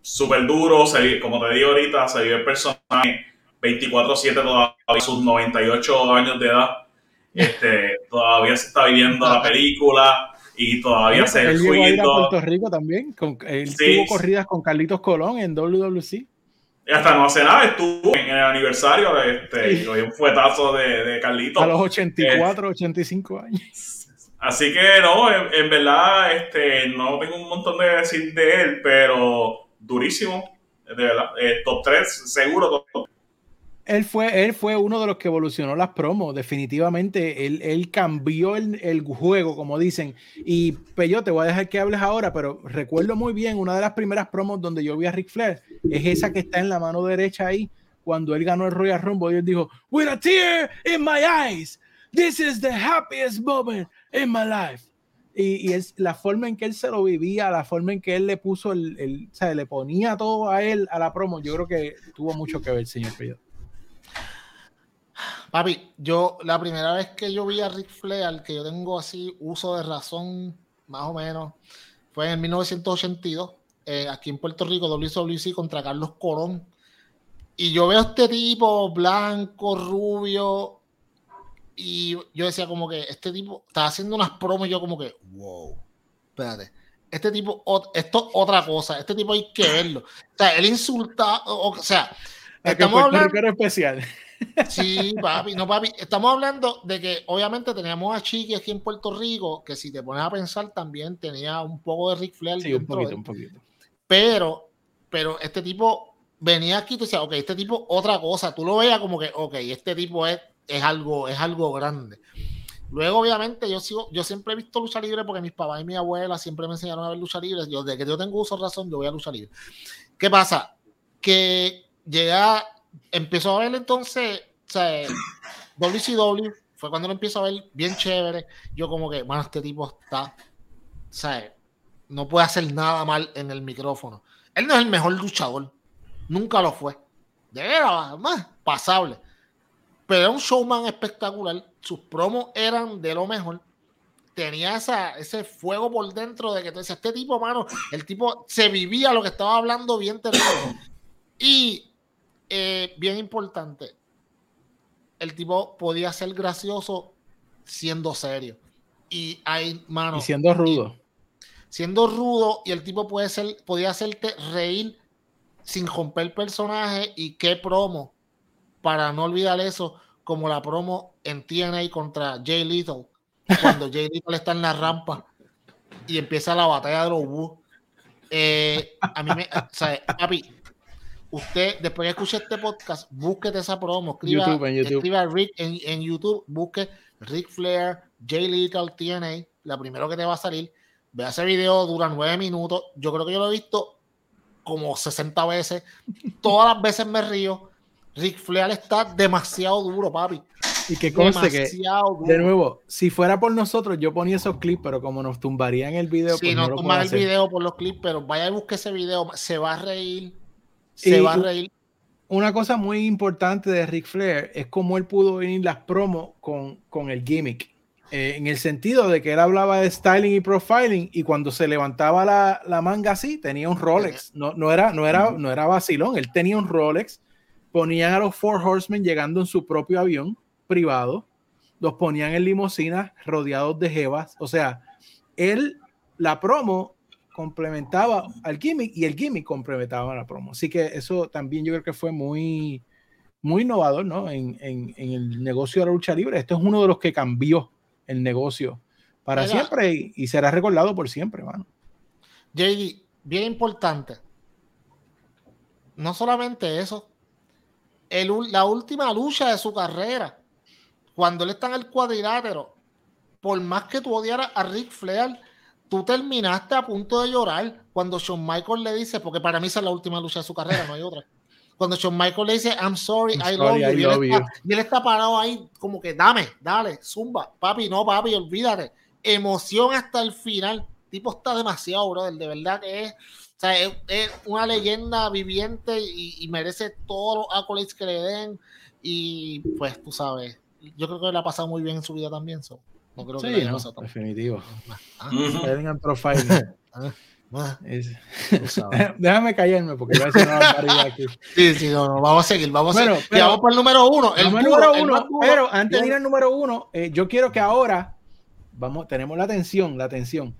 [SPEAKER 4] súper duro, se, como te digo ahorita, se vive el personaje 24-7 todavía, sus 98 años de edad. Este, todavía se está viviendo la película y todavía se
[SPEAKER 1] él llegó a ir a Puerto Rico también. Con, él
[SPEAKER 4] Sí.
[SPEAKER 1] tuvo corridas con Carlitos Colón en WWC.
[SPEAKER 4] Y hasta no hace nada, estuvo en el aniversario, este,
[SPEAKER 1] Sí.
[SPEAKER 4] y un fuetazo de, de Carlito.
[SPEAKER 1] A los 84, 85 años.
[SPEAKER 4] Así que no, en, en verdad, este, no tengo un montón de decir de él, pero durísimo, de verdad. Eh, top 3, seguro top 3.
[SPEAKER 1] Él fue, él fue uno de los que evolucionó las promos, definitivamente. Él, él cambió el, el juego, como dicen. Y Peyo, te voy a dejar que hables ahora, pero recuerdo muy bien una de las primeras promos donde yo vi a Ric Flair. Es esa que está en la mano derecha ahí, cuando él ganó el Royal Rumble. Y él dijo: With a tear in my eyes, this is the happiest moment in my life. Y, y es la forma en que él se lo vivía, la forma en que él le puso el, el o sea, le ponía todo a él a la promo. Yo creo que tuvo mucho que ver, señor Peyo.
[SPEAKER 3] Papi, yo la primera vez que yo vi a Ric Flair, que yo tengo así uso de razón, más o menos, fue en 1982, eh, aquí en Puerto Rico, WWC contra Carlos Colón. Y yo veo a este tipo blanco, rubio, y yo decía como que este tipo estaba haciendo unas promos y yo como que, wow, espérate. Este tipo, esto es otra cosa, este tipo hay que verlo. O sea, él insulta, o, o sea, estamos hablando,
[SPEAKER 1] Rico era especial.
[SPEAKER 3] Sí, papi, no, papi. Estamos hablando de que obviamente teníamos a Chiqui aquí en Puerto Rico, que si te pones a pensar también tenía un poco de Ric Flair.
[SPEAKER 1] Sí, un
[SPEAKER 3] de
[SPEAKER 1] poquito, un poquito.
[SPEAKER 3] Pero, pero este tipo venía aquí y tú decías, ok, este tipo otra cosa. Tú lo veías como que, ok, este tipo es, es algo, es algo grande. Luego, obviamente, yo sigo, yo siempre he visto lucha libre porque mis papás y mi abuela siempre me enseñaron a ver lucha libre. Yo, desde que yo tengo uso razón, yo voy a lucha libre. ¿Qué pasa? Que llega, empezó a ver entonces, o sea, WCW, fue cuando lo empiezo a ver bien chévere. Yo como que, bueno, este tipo está, o sea, no puede hacer nada mal en el micrófono. Él no es el mejor luchador, nunca lo fue. De veras, más pasable. Pero era un showman espectacular. Sus promos eran de lo mejor. Tenía esa, ese fuego por dentro de que decías, este tipo, mano, el tipo se vivía lo que estaba hablando bien terrible. Y eh, bien importante, el tipo podía ser gracioso siendo serio. Y hay, mano,
[SPEAKER 1] Y siendo rudo.
[SPEAKER 3] siendo rudo y el tipo puede ser, podía hacerte reír sin romper el personaje y qué promo para no olvidar eso como la promo en TNA contra Jay Little cuando Jay Little está en la rampa y empieza la batalla de los Wu eh, a mí me o sea, papi usted después que escuche este podcast búsquete esa promo escriba,
[SPEAKER 1] YouTube, en YouTube.
[SPEAKER 3] escriba Rick en, en YouTube busque Rick Flair Jay Little TNA la primero que te va a salir Ve ese video, dura nueve minutos. Yo creo que yo lo he visto como 60 veces. Todas las veces me río. Ric Flair está demasiado duro, papi.
[SPEAKER 1] Y que conste que,
[SPEAKER 3] duro.
[SPEAKER 1] de nuevo, si fuera por nosotros, yo ponía esos clips, pero como nos tumbarían el video,
[SPEAKER 3] Si
[SPEAKER 1] pues
[SPEAKER 3] no
[SPEAKER 1] no
[SPEAKER 3] el video por los clips, pero vaya y busque ese video. Se va a reír. Se
[SPEAKER 1] Y-
[SPEAKER 3] va a reír.
[SPEAKER 1] Una cosa muy importante de Ric Flair es cómo él pudo venir las promos con, con el gimmick. Eh, en el sentido de que él hablaba de styling y profiling y cuando se levantaba la, la manga así, tenía un Rolex. No, no, era, no, era, no era vacilón, él tenía un Rolex ponían a los Four Horsemen llegando en su propio avión privado, los ponían en limusinas rodeados de jevas, o sea, él, la promo complementaba al gimmick y el gimmick complementaba a la promo. Así que eso también yo creo que fue muy, muy innovador ¿no? en, en, en el negocio de la lucha libre. Esto es uno de los que cambió el negocio para
[SPEAKER 3] Mira.
[SPEAKER 1] siempre y, y será recordado por siempre, mano.
[SPEAKER 3] JD, bien importante. No solamente eso, el la última lucha de su carrera, cuando él está en el cuadrilátero, por más que tú odiaras a Ric Flair, tú terminaste a punto de llorar cuando Shawn Michaels le dice, porque para mí esa es la última lucha de su carrera, no hay otra. Cuando Shawn Michaels le dice, I'm sorry,
[SPEAKER 1] I'm
[SPEAKER 3] I love
[SPEAKER 1] sorry,
[SPEAKER 3] you,
[SPEAKER 1] I
[SPEAKER 3] y, él
[SPEAKER 1] love
[SPEAKER 3] está,
[SPEAKER 1] you.
[SPEAKER 3] y él está parado ahí como que dame, dale, zumba, papi, no, papi, olvídate. Emoción hasta el final. Tipo está demasiado, brother, de verdad que es, o sea, es, es una leyenda viviente y, y merece todos los accolades que le den. Y pues tú sabes, yo creo que le ha pasado muy bien en su vida también. so, no creo que
[SPEAKER 1] Sí,
[SPEAKER 3] haya
[SPEAKER 1] no,
[SPEAKER 3] pasado tan-
[SPEAKER 1] definitivo.
[SPEAKER 3] Ah,
[SPEAKER 1] Profiling.
[SPEAKER 3] ah,
[SPEAKER 1] Es-
[SPEAKER 3] tú sabes. [laughs]
[SPEAKER 1] Déjame callarme porque voy a decir una barbaridad aquí.
[SPEAKER 3] Sí, sí, no, no, vamos a seguir, vamos a
[SPEAKER 1] Bueno,
[SPEAKER 3] seguir.
[SPEAKER 1] pero-
[SPEAKER 3] Ya vamos para el número uno. El
[SPEAKER 1] número uno, pero antes de ir al número uno, eh, yo quiero que ahora, vamos, tenemos la atención, la atención.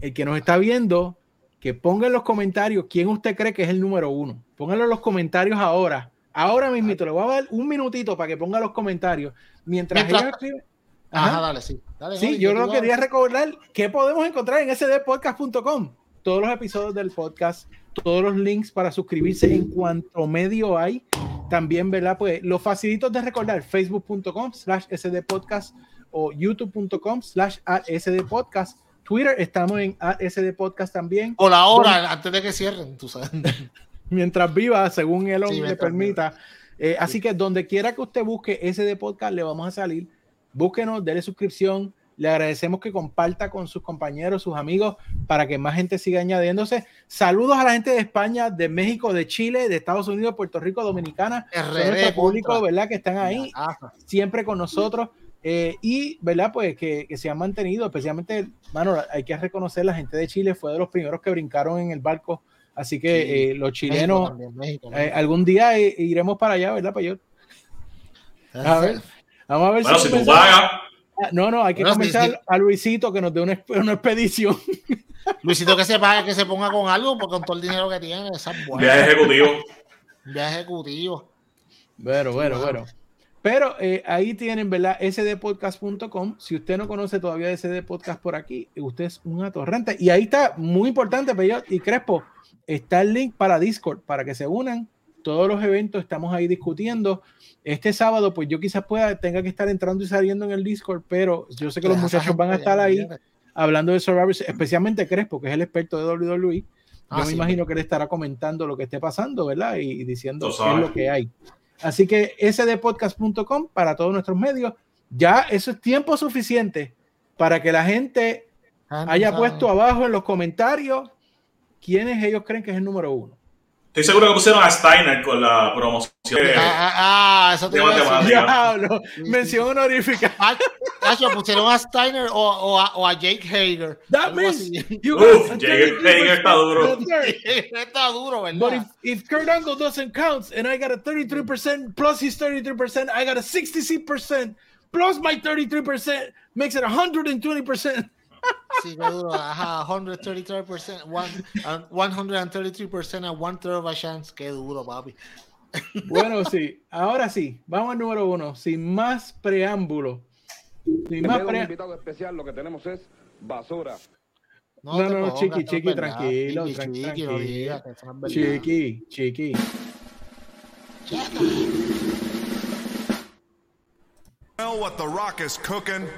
[SPEAKER 1] El que nos está viendo, que ponga en los comentarios quién usted cree que es el número uno. Pónganlo en los comentarios ahora. Ahora mismo, le voy a dar un minutito para que ponga los comentarios. Mientras,
[SPEAKER 3] Mientras-
[SPEAKER 1] ellos escriben-
[SPEAKER 3] Ajá,
[SPEAKER 1] Ajá.
[SPEAKER 3] dale, sí. Dale,
[SPEAKER 1] Sí,
[SPEAKER 3] Jordi,
[SPEAKER 1] yo
[SPEAKER 3] tú
[SPEAKER 1] quería recordar que podemos encontrar en sdpodcast.com. Todos los episodios del podcast, todos los links para suscribirse en cuanto medio hay. También, ¿verdad? Pues los facilitos de recordar, facebook.com slash sdpodcast o youtube.com slash sdpodcast. Twitter, estamos en sdpodcast también.
[SPEAKER 3] Por la hora, antes de que cierren, tú sabes. [laughs]
[SPEAKER 1] Mientras viva, según Elon
[SPEAKER 3] Sí,
[SPEAKER 1] le permita. Eh, Así que donde quiera que usted busque SD Podcast, le vamos a salir. Búsquenos, dele suscripción. Le agradecemos que comparta con sus compañeros, sus amigos, para que más gente siga añadiéndose. Saludos a la gente de España, de México, de Chile, de Estados Unidos, Puerto Rico, Dominicana. Nuestro público. ¿verdad? Que están ahí siempre con nosotros. eh, y, ¿verdad? Pues que, que se han mantenido, especialmente, mano, hay que reconocer, la gente de Chile fue de los primeros que brincaron en el barco. Así que
[SPEAKER 3] Sí.
[SPEAKER 1] eh, los chilenos,
[SPEAKER 3] México también, México,
[SPEAKER 1] eh, algún día iremos para allá, ¿verdad? Para yo. A ver, vamos a ver
[SPEAKER 4] Bueno, si tú pagas,
[SPEAKER 1] Ah, No, no, hay que
[SPEAKER 3] Bueno,
[SPEAKER 1] comenzar a Luisito que nos dé una, [laughs] una expedición.
[SPEAKER 3] Luisito que se pague, que se ponga con algo, porque con todo el dinero que tiene, esa es buena.
[SPEAKER 4] viaje ejecutivo.
[SPEAKER 3] Viaje ejecutivo.
[SPEAKER 1] Bueno, bueno,
[SPEAKER 3] Wow.
[SPEAKER 1] bueno. Pero eh, ahí tienen, ¿verdad? sdpodcast.com. Si usted no conoce todavía SD Podcast por aquí, usted es un atorrante. Y ahí está, muy importante, Peyot y Crespo, está el link para Discord, para que se unan. Todos los eventos estamos ahí discutiendo. Este sábado, pues yo quizás pueda, tenga que estar entrando y saliendo en el Discord, pero yo sé que los muchachos van a estar ahí hablando de Survivor, especialmente Crespo, que es el experto de WWE.
[SPEAKER 3] Ah,
[SPEAKER 1] Yo me
[SPEAKER 3] sí,
[SPEAKER 1] imagino que él estará comentando lo que esté pasando, ¿verdad? Y, y diciendo qué es lo que hay. Así que sdpodcast.com para todos nuestros medios. Ya eso es tiempo suficiente para que la gente
[SPEAKER 3] Ah,
[SPEAKER 1] haya puesto abajo en los comentarios quiénes ellos creen que es el número uno.
[SPEAKER 4] Estoy seguro que pusieron a Steiner con la promoción de,
[SPEAKER 3] Ah, ah, ah, eso te a.
[SPEAKER 1] Diablo, mención honorífica.
[SPEAKER 3] Ah, Nacho, pusieron a Steiner o, o a, o a Jake Hager.
[SPEAKER 1] That means you
[SPEAKER 4] Uf, Jake
[SPEAKER 1] 33% [laughs]
[SPEAKER 4] Hager está duro.
[SPEAKER 3] Está duro,
[SPEAKER 1] But
[SPEAKER 3] ¿verdad?
[SPEAKER 1] if, if Kurt Angle doesn't count and I got a 33% plus his 33%, I got a 66% plus my 33% makes it 120%.
[SPEAKER 3] Sí. Ajá, 133%, one, and 133% and one third of a chance. Qué duro, papi.
[SPEAKER 1] Bueno, sí, ahora sí, vamos al número uno, sin más preámbulo. Sin más
[SPEAKER 5] vez de un
[SPEAKER 1] pre-
[SPEAKER 5] invitado especial, lo que tenemos es basura.
[SPEAKER 1] No, no, no, chiqui, chiqui, tranquilo,
[SPEAKER 3] Chiqui, chiqui,
[SPEAKER 1] tranquilo. Chiqui, chiqui.
[SPEAKER 6] Know what The Rock is cooking?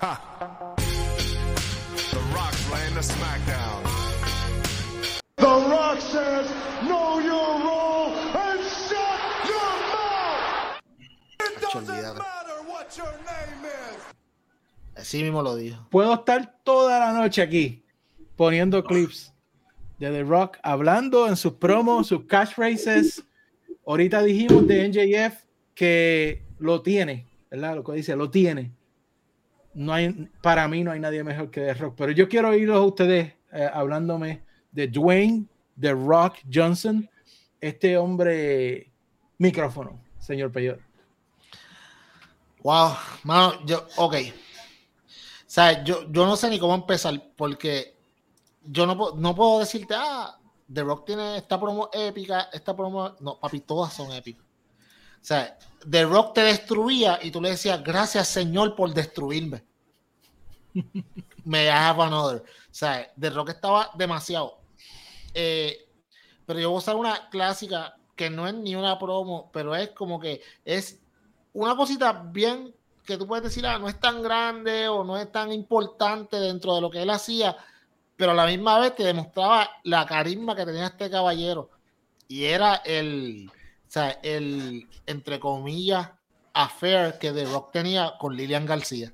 [SPEAKER 6] Ha! The smackdown.
[SPEAKER 2] The Rock says, know your role and shut your mouth!
[SPEAKER 3] Nacho, olvídate.
[SPEAKER 6] matter what your name is.
[SPEAKER 3] Así mismo lo dijo.
[SPEAKER 1] Puedo estar toda la noche aquí poniendo clips de The Rock, hablando en sus promos, sus catchphrases. Ahorita dijimos de NJF que lo tiene, ¿verdad? Lo que dice, lo tiene. No hay, para mí no hay nadie mejor que The Rock, pero yo quiero oírlos a ustedes eh, hablándome de Dwayne The Rock Johnson, este hombre Micrófono, señor Peyor.
[SPEAKER 3] Wow, mano, yo, ok. O sea, yo, yo no sé ni cómo empezar, porque yo no, no puedo decirte, ah, The Rock tiene esta promo épica, esta promo. No, papi, todas son épicas. O sea, The Rock te destruía y tú le decías, gracias, Señor, por destruirme. Me have another. O sea, The Rock estaba demasiado. Eh, pero yo voy a usar una clásica que no es ni una promo, pero es como que es una cosita bien que tú puedes decir, ah, no es tan grande o no es tan importante dentro de lo que él hacía, pero a la misma vez te demostraba la carisma que tenía este caballero. Y era el, o sea, el, entre comillas, affair que The Rock tenía con Lilian García.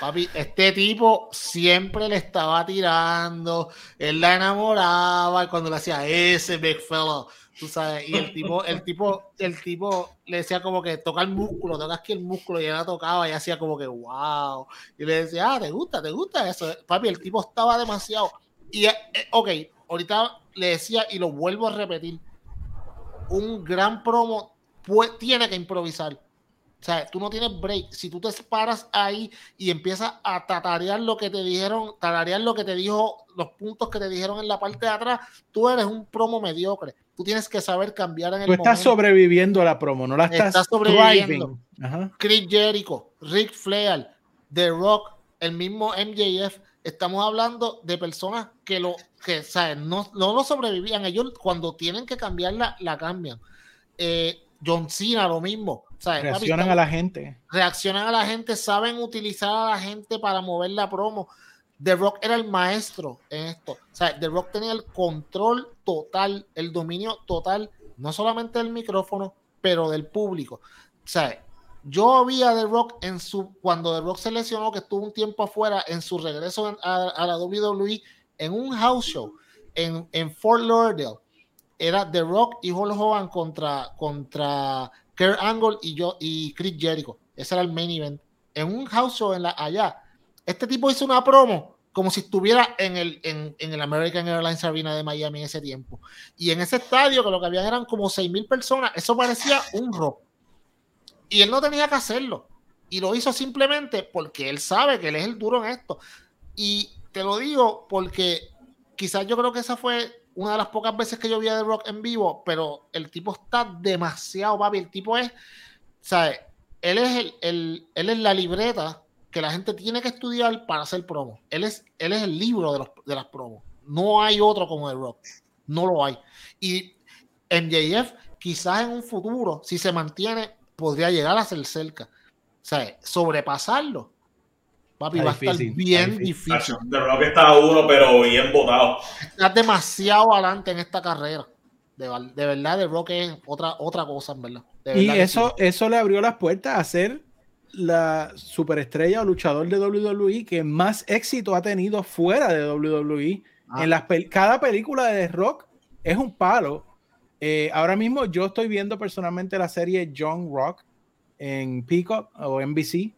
[SPEAKER 3] Papi, este tipo siempre le estaba tirando, él la enamoraba y cuando le hacía ese big fellow, tú sabes, y el tipo, el tipo, el tipo le decía como que toca el músculo, toca aquí el músculo y ella la tocaba y hacía como que wow, y le decía, ah, te gusta, te gusta eso, papi, el tipo estaba demasiado, y eh, eh, ok, ahorita le decía y lo vuelvo a repetir, un gran promo pues, tiene que improvisar. O sea, tú no tienes break. Si tú te paras ahí y empiezas a tatarear lo que te dijeron, tatarear lo que te dijo, los puntos que te dijeron en la parte de atrás, tú eres un promo mediocre. Tú tienes que saber cambiar en el
[SPEAKER 1] Tú estás
[SPEAKER 3] momento.
[SPEAKER 1] sobreviviendo a la promo, no la estás,
[SPEAKER 3] Estás sobreviviendo.
[SPEAKER 1] thriving. Ajá.
[SPEAKER 3] Chris Jericho, Rick Flair, The Rock, el mismo MJF. Estamos hablando de personas que lo que ¿saben? No, no lo sobrevivían. Ellos cuando tienen que cambiarla, la cambian. Eh, John Cena, lo mismo. ¿sabes? Papi,
[SPEAKER 1] Reaccionan a la gente.
[SPEAKER 3] reaccionan a la gente, saben utilizar a la gente para mover la promo. The Rock era el maestro en esto. O sea, The Rock tenía el control total, el dominio total, no solamente del micrófono, pero del público. O sea, yo vi a The Rock en su, cuando The Rock se lesionó, que estuvo un tiempo afuera, en su regreso a, a la WWE, en un house show en, en Fort Lauderdale. Era The Rock y Hulk Hogan contra, contra Kurt Angle y yo y Chris Jericho. Ese era el main event. En un house show en la, allá. Este tipo hizo una promo como si estuviera en el, en, en el American Airlines Arena de Miami en ese tiempo. Y en ese estadio, que lo que había eran como 6 mil personas, eso parecía un rock. Y él no tenía que hacerlo. Y lo hizo simplemente porque él sabe que él es el duro en esto. Y te lo digo porque quizás yo creo que esa fue una de las pocas veces que yo vi a The Rock en vivo, pero el tipo está demasiado, papi. El tipo es, ¿sabes? Él es, el, el- él es la libreta que la gente tiene que estudiar para hacer promo. Él es, él es el libro de, los, de las promos. No hay otro como The Rock. No lo hay. Y MJF, quizás en un futuro, si se mantiene, podría llegar a ser cerca. Sea, sobrepasarlo. Papi,
[SPEAKER 1] Está
[SPEAKER 3] va a estar bien
[SPEAKER 1] está difícil.
[SPEAKER 3] difícil.
[SPEAKER 4] De Rock está a uno, pero bien votado.
[SPEAKER 3] Estás demasiado adelante en esta carrera. De, de verdad, The Rock es otra, otra cosa, en verdad. De
[SPEAKER 1] Y
[SPEAKER 3] verdad que
[SPEAKER 1] eso,
[SPEAKER 3] sí.
[SPEAKER 1] eso le abrió las puertas a ser la superestrella o luchador de WWE que más éxito ha tenido fuera de WWE.
[SPEAKER 3] Ah.
[SPEAKER 1] En las pel- cada película de The Rock es un palo. Eh, ahora mismo yo estoy viendo personalmente la serie John Rock en Peacock o NBC.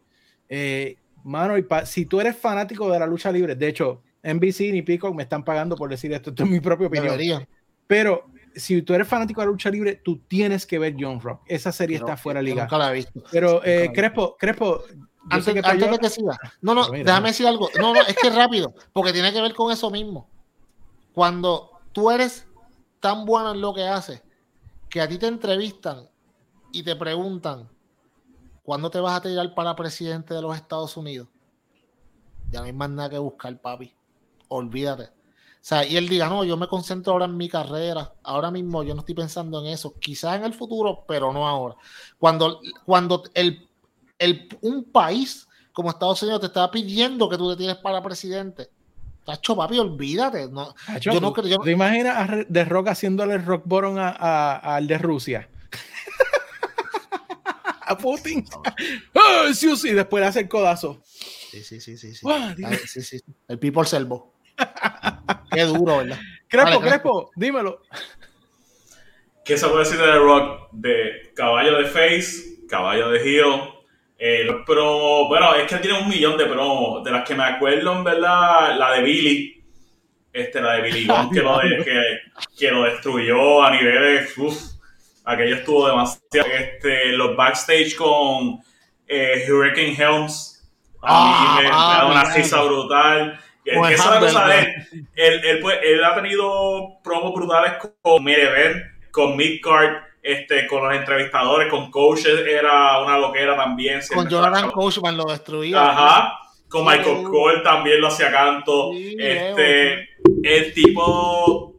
[SPEAKER 1] Eh, mano, y pa- si tú eres fanático de la lucha libre, de hecho, NBC ni Peacock me están pagando por decir esto, [laughs] esto es mi propia opinión.
[SPEAKER 3] Debería.
[SPEAKER 1] Pero si tú eres fanático de la lucha libre, tú tienes que ver John Rock. Esa serie
[SPEAKER 3] Pero
[SPEAKER 1] está fuera de liga.
[SPEAKER 3] Nunca la he visto.
[SPEAKER 1] Pero eh,
[SPEAKER 3] visto.
[SPEAKER 1] Crespo, Crespo,
[SPEAKER 3] Antes,
[SPEAKER 1] que te
[SPEAKER 3] antes de que siga. [laughs] No, no,
[SPEAKER 1] mira,
[SPEAKER 3] déjame
[SPEAKER 1] no.
[SPEAKER 3] decir algo. No, no, es que es rápido, porque tiene que ver con eso mismo. Cuando tú eres tan bueno en lo que haces, que a ti te entrevistan y te preguntan, ¿cuándo te vas a tirar para presidente de los Estados Unidos? Ya no hay más nada que buscar, papi. Olvídate. O sea, y él diga, no, yo me concentro ahora en mi carrera. Ahora mismo yo no estoy pensando en eso. Quizás en el futuro, pero no ahora. Cuando, cuando el, el- un país como Estados Unidos te está pidiendo que tú te tires para presidente, Tacho, papi, olvídate. No, yo no
[SPEAKER 1] ¿tú-
[SPEAKER 3] creo- yo-
[SPEAKER 1] ¿Te imaginas a The Rock haciéndole rock bottom a- a- al de Rusia? A Putin. [laughs] ¡Ah, sí, sí! Después le hace el codazo.
[SPEAKER 3] Sí, sí, sí, sí. sí.
[SPEAKER 1] Ah.
[SPEAKER 3] Ay, sí, sí. El People Selvo. [laughs] Qué duro, ¿verdad?
[SPEAKER 1] Crespo,
[SPEAKER 3] Dale,
[SPEAKER 1] Crespo, dímelo.
[SPEAKER 4] ¿Qué se puede decir de The Rock? De caballo de face, caballo de heel. Eh, los promos, bueno, es que tiene un millón de promos. De las que me acuerdo, en verdad, la de Billy. Este, la de Billy Gunn, que, lo de- [laughs] que, que lo destruyó a niveles. Uf, Aquello estuvo demasiado. Este, los backstage con eh, Hurricane Helms. A mí me, me da una
[SPEAKER 3] ah,
[SPEAKER 4] risa brutal. Que esa es la cosa de él. Él, él, pues, él ha tenido promos brutales con Main Event, con Midcard, este, con los entrevistadores, con coaches, era una loquera también.
[SPEAKER 3] Con Jonathan Coachman lo destruía.
[SPEAKER 4] Ajá. Con
[SPEAKER 3] Sí.
[SPEAKER 4] Michael Cole también lo hacía canto.
[SPEAKER 3] Sí,
[SPEAKER 4] este, el tipo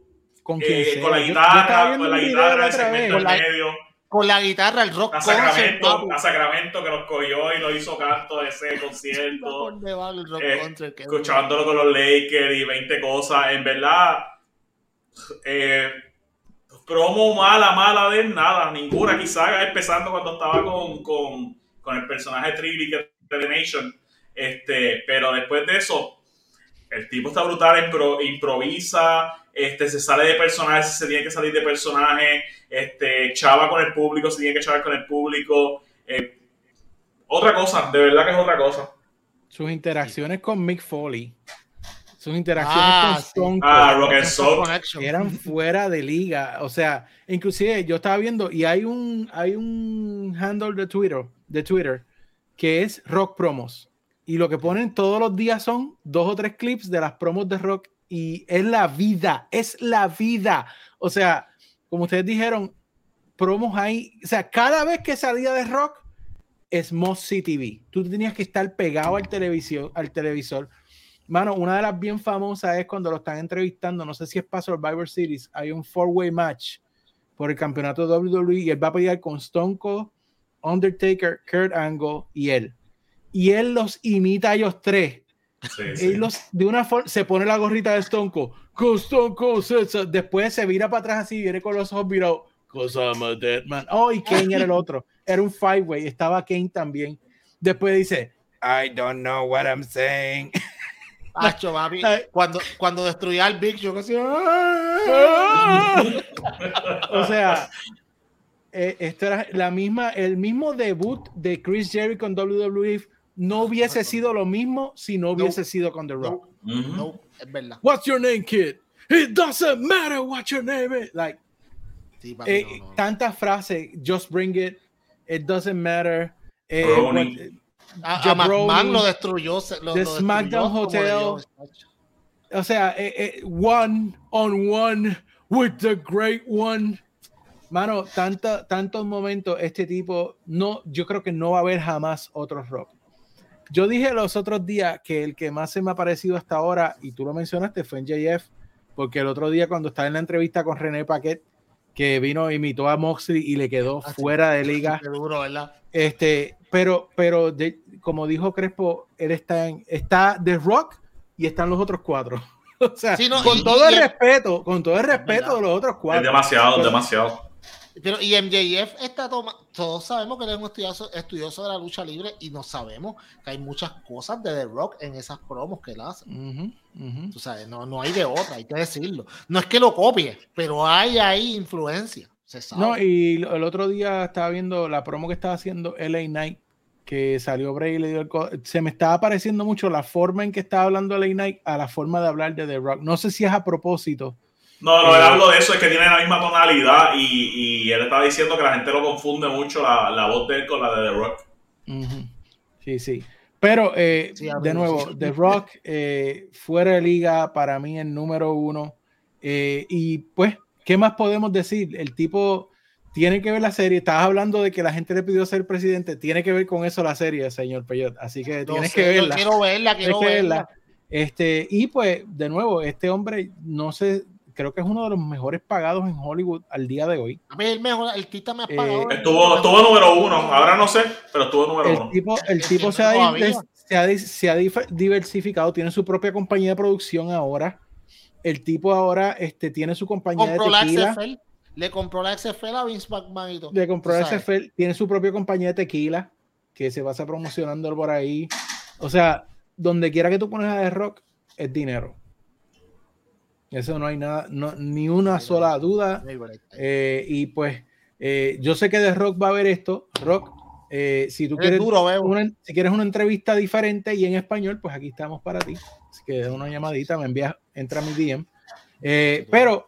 [SPEAKER 1] Con
[SPEAKER 4] eh,
[SPEAKER 1] quien sea.
[SPEAKER 4] con la
[SPEAKER 1] Yo- yo estaba
[SPEAKER 4] guitarra, con la guitarra, el segmento medio.
[SPEAKER 3] Con la guitarra, el rock
[SPEAKER 4] A Sacramento, a Sacramento que nos cogió y nos hizo canto de ese concierto.
[SPEAKER 3] ¿Por [laughs] dónde va el rock
[SPEAKER 4] eh,
[SPEAKER 3] concert?
[SPEAKER 4] Escuchándolo con los Lakers y 20 cosas. En verdad, eh, promo mala, mala de nada, ninguna. Quizás empezando cuando estaba con, con, con el personaje Trilly que de The Nation. Este, pero después de eso, el tipo está brutal, impro- improvisa, este, se sale de personaje si se tiene que salir de personaje, este, chava con el público, se tiene que chavar con el público. eh, otra cosa, de verdad que es otra cosa.
[SPEAKER 1] Sus interacciones con Mick Foley. Sus interacciones
[SPEAKER 3] Ah,
[SPEAKER 1] con
[SPEAKER 3] sí.
[SPEAKER 1] Stone
[SPEAKER 4] Ah,
[SPEAKER 1] Cold.
[SPEAKER 4] Rock and
[SPEAKER 3] Soul
[SPEAKER 1] eran fuera de liga. O sea, inclusive yo estaba viendo y hay un hay un handle de Twitter, de Twitter que es Rock Promos. Y lo que ponen todos los días son dos o tres clips de las promos de rock y es la vida, es la vida. O sea, como ustedes dijeron, promos ahí, o sea, cada vez que salía de rock es Moss TV. Tú tenías que estar pegado al televisor, al televisor. Mano, una de las bien famosas es cuando lo están entrevistando, no sé si es para Survivor Series, hay un four-way match por el campeonato WWE y él va a pelear con Stone Cold, Undertaker, Kurt Angle y él. Y él los imita a ellos tres.
[SPEAKER 4] Sí, sí.
[SPEAKER 1] Él los, de una forma, se pone la gorrita de Stone Cold, "Cause Stone Cold said so". después se vira para atrás así, viene con los ojos virados, Cause I'm a dead man. Oh, y Kane era el [laughs] otro, era un five-way, estaba Kane también. Después dice, I don't know what I'm saying. [laughs]
[SPEAKER 3] Acho, papi, cuando, cuando destruía al Big Show, que así,
[SPEAKER 1] o sea, eh, esto era la misma, el mismo debut de Chris Jericho con WWE no hubiese sido lo mismo si no hubiese sido con The Rock.
[SPEAKER 4] Ujú.
[SPEAKER 3] no, es verdad.
[SPEAKER 1] What's your name, kid? It doesn't matter what your name is. Like,
[SPEAKER 3] Sí, papi,
[SPEAKER 1] eh,
[SPEAKER 3] no, no.
[SPEAKER 1] tantas frases, just bring it, it doesn't matter. Eh,
[SPEAKER 4] Brony.
[SPEAKER 1] what-
[SPEAKER 3] A, a
[SPEAKER 1] Jabroni,
[SPEAKER 3] McMahon lo destruyó. Lo,
[SPEAKER 1] The
[SPEAKER 3] lo destruyó
[SPEAKER 1] SmackDown Hotel. O sea, eh, eh, one on one with the great one. Mano, tanta, tantos momentos, este tipo, no, yo creo que no va a haber jamás otro rock. Yo dije los otros días que el que más se me ha parecido hasta ahora, y tú lo mencionaste, fue en JF, porque el otro día cuando estaba en la entrevista con René Paquet, que vino, imitó a Moxley y le quedó
[SPEAKER 3] Ah, sí.
[SPEAKER 1] fuera de liga.
[SPEAKER 3] Qué duro, ¿verdad?
[SPEAKER 1] Este, pero, pero de- como dijo Crespo, él está en, está The Rock y están los otros cuatro. [laughs] o sea,
[SPEAKER 3] Sí, no,
[SPEAKER 1] con
[SPEAKER 3] y-
[SPEAKER 1] todo
[SPEAKER 3] y-
[SPEAKER 1] el respeto, con todo el respeto
[SPEAKER 3] verdad.
[SPEAKER 1] de los otros
[SPEAKER 4] Es
[SPEAKER 1] cuatro.
[SPEAKER 4] demasiado,
[SPEAKER 1] Pero-
[SPEAKER 4] demasiado.
[SPEAKER 3] Pero, y MJF está toma, todos sabemos que él es un estudioso, estudioso de la lucha libre y no sabemos que hay muchas cosas de The Rock en esas promos que él hace.
[SPEAKER 1] Ujú, ujú.
[SPEAKER 3] Tú sabes, no, no hay de otra, hay que decirlo. No es que lo copie, pero hay ahí influencia. Se sabe.
[SPEAKER 1] No, y el otro día estaba viendo la promo que estaba haciendo LA Knight, que salió Bray y le dio el Se me estaba pareciendo mucho la forma en que estaba hablando LA Knight a la forma de hablar de The Rock. No sé si es a propósito.
[SPEAKER 4] No, no,
[SPEAKER 1] Eh,
[SPEAKER 4] él habló de eso, es que tiene la misma tonalidad y, y él está diciendo que la gente lo confunde mucho la, la voz de él con la de The Rock.
[SPEAKER 1] Sí, sí. Pero eh,
[SPEAKER 3] Sí,
[SPEAKER 1] de nuevo,
[SPEAKER 3] sí.
[SPEAKER 1] The Rock eh, fuera de liga para mí el número uno. Eh, y pues, ¿qué más podemos decir? El tipo tiene que ver la serie. Estabas hablando de que la gente le pidió ser presidente. Tiene que ver con eso la serie, señor Peyot. Así que
[SPEAKER 3] No
[SPEAKER 1] tienes
[SPEAKER 3] sé,
[SPEAKER 1] que
[SPEAKER 3] yo
[SPEAKER 1] verla.
[SPEAKER 3] Quiero verla,
[SPEAKER 1] Tienes
[SPEAKER 3] quiero
[SPEAKER 1] que
[SPEAKER 3] verla.
[SPEAKER 1] verla. Este, y pues, de nuevo, este hombre, no sé, creo que es uno de los mejores pagados en Hollywood al día de hoy.
[SPEAKER 3] A mí el mejor, el tita me ha
[SPEAKER 1] Eh,
[SPEAKER 3] pagado.
[SPEAKER 4] Estuvo, estuvo número uno, ahora no sé, pero estuvo número
[SPEAKER 1] el
[SPEAKER 4] uno.
[SPEAKER 1] tipo, el
[SPEAKER 3] Es
[SPEAKER 1] tipo se ha, se, se diversificado, tiene su propia compañía de producción ahora. El tipo ahora este, tiene su compañía
[SPEAKER 3] compró
[SPEAKER 1] de
[SPEAKER 3] la
[SPEAKER 1] tequila.
[SPEAKER 3] XFL, le compró la XFL a Vince McMahon y todo.
[SPEAKER 1] Le compró la
[SPEAKER 3] sabes.
[SPEAKER 1] XFL, tiene su propia compañía de tequila que se pasa promocionando por ahí. O sea, donde quiera que tú pones a The Rock, es dinero. Eso no hay nada, no, ni una sola duda. Eh, y pues, eh, yo sé que The Rock va a ver esto. Rock, eh, si tú
[SPEAKER 3] Eres
[SPEAKER 1] quieres
[SPEAKER 3] duro,
[SPEAKER 1] una- si quieres una entrevista diferente y en español, pues aquí estamos para ti. Así que una llamadita, me envías, entra a mi DM. Pero